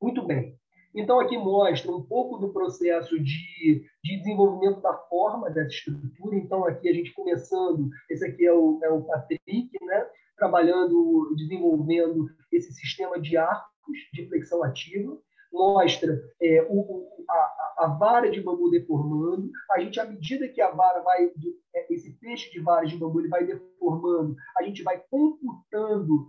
Muito bem. Então, aqui mostra um pouco do processo de, de desenvolvimento da forma dessa estrutura. Então, aqui a gente começando, esse aqui é o, é o Patrick, né? trabalhando, desenvolvendo esse sistema de arcos de flexão ativa. Mostra é, o, a, a, vara de bambu deformando. A gente, à medida que a vara vai, é, esse peixe de vara de bambu ele vai deformando, a gente vai computando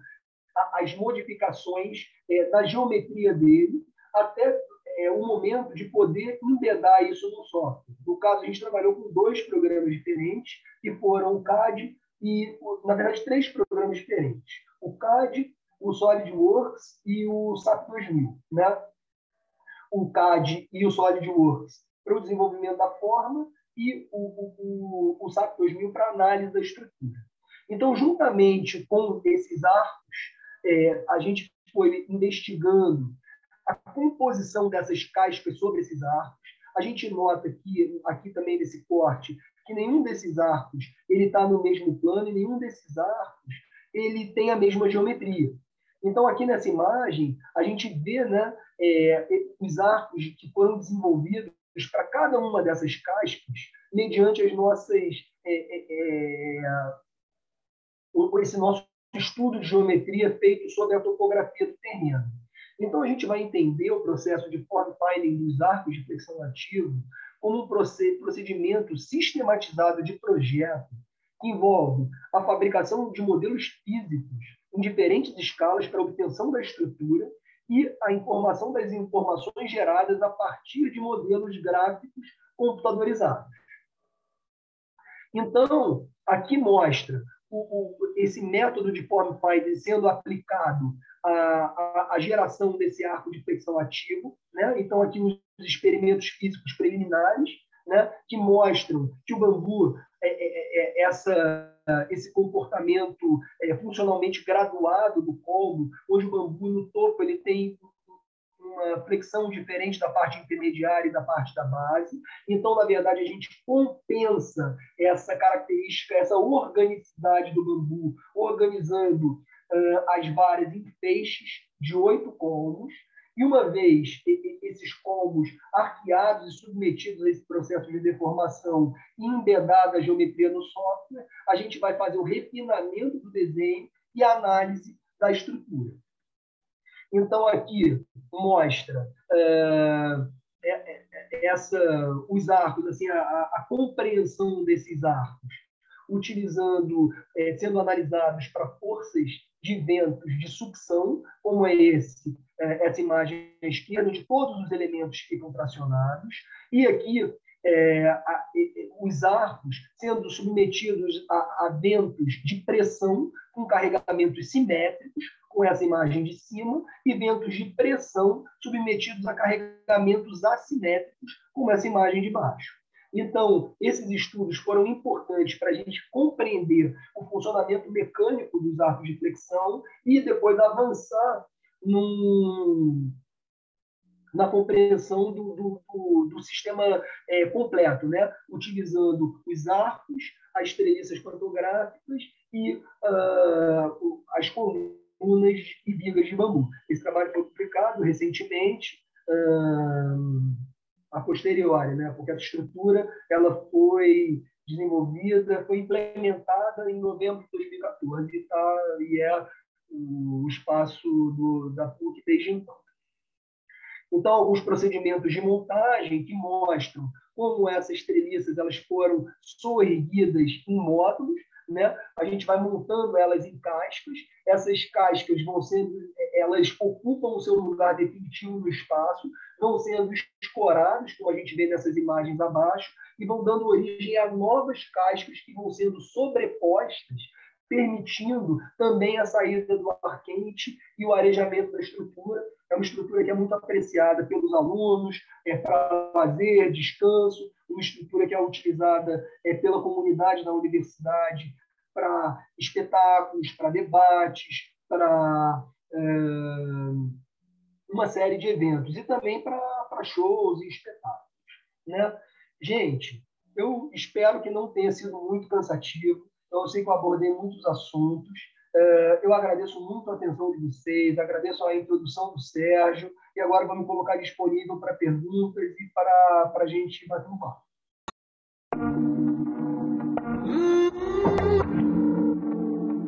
as modificações é, da geometria dele até é, o momento de poder embedar isso no software. No caso, a gente trabalhou com dois programas diferentes, que foram o CAD e, na verdade, três programas diferentes. O CAD, o SolidWorks e o SAP 2000. Né? O CAD e o SolidWorks para o desenvolvimento da forma e o, o, o, o SAP 2000 para análise da estrutura. Então, juntamente com esses arcos, é, a gente foi investigando a composição dessas cascas sobre esses arcos. A gente nota aqui, aqui também nesse corte, que nenhum desses arcos ele está no mesmo plano e nenhum desses arcos ele tem a mesma geometria. Então, aqui nessa imagem, a gente vê né, é, os arcos que foram desenvolvidos para cada uma dessas cascas mediante as nossas é, é, é esse nosso estudo de geometria feito sobre a topografia do terreno. Então, a gente vai entender o processo de form finding dos arcos de flexão ativo como um procedimento sistematizado de projeto que envolve a fabricação de modelos físicos em diferentes escalas para obtenção da estrutura e a informação das informações geradas a partir de modelos gráficos computadorizados. Então, aqui mostra o, o, esse método de form finding sendo aplicado à, à, geração desse arco de flexão ativo. Né? Então, aqui nos experimentos físicos preliminares, né, que mostram que o bambu essa, esse comportamento é, funcionalmente graduado do colmo, onde o bambu no topo ele tem uma flexão diferente da parte intermediária e da parte da base. Então, na verdade, a gente compensa essa característica, essa organicidade do bambu, organizando as varas em feixes de oito colmos. E uma vez esses colmos arqueados e submetidos a esse processo de deformação e embedada a geometria no software, a gente vai fazer o refinamento do desenho e a análise da estrutura. Então, aqui mostra é, essa, os arcos, assim, a, a, compreensão desses arcos, utilizando, é, sendo analisados para forças de ventos de sucção, como é esse, é, essa imagem à esquerda, onde todos os elementos ficam tracionados, e aqui é, os arcos sendo submetidos a, a ventos de pressão com carregamentos simétricos, com essa imagem de cima, e ventos de pressão submetidos a carregamentos assimétricos, com essa imagem de baixo. Então, esses estudos foram importantes para a gente compreender o funcionamento mecânico dos arcos de flexão e depois avançar num, na compreensão do, do, do, do sistema é, completo, né? utilizando os arcos, as treliças pantográficas e uh, as colunas e vigas de bambu. Esse trabalho foi publicado recentemente, uh, a posteriori, né? porque essa estrutura ela foi desenvolvida, foi implementada em novembro de 2014 e, tá, e é o espaço do, da PUC desde então. Então, alguns procedimentos de montagem que mostram como essas treliças elas foram soerguidas em módulos, né? A gente vai montando elas em cascas. Essas cascas vão sendo, elas ocupam o seu lugar definitivo no espaço, vão sendo escorados, como a gente vê nessas imagens abaixo, e vão dando origem a novas cascas que vão sendo sobrepostas permitindo também a saída do ar quente e o arejamento da estrutura. É uma estrutura que é muito apreciada pelos alunos, é para lazer, descanso, uma estrutura que é utilizada é, pela comunidade da universidade para espetáculos, para debates, para é, uma série de eventos e também para shows e espetáculos. Né? Gente, eu espero que não tenha sido muito cansativo. Eu sei que eu abordei muitos assuntos. É, eu agradeço muito a atenção de vocês, agradeço a introdução do Sérgio, e agora vamos colocar disponível para perguntas e para, para a gente bater um papo.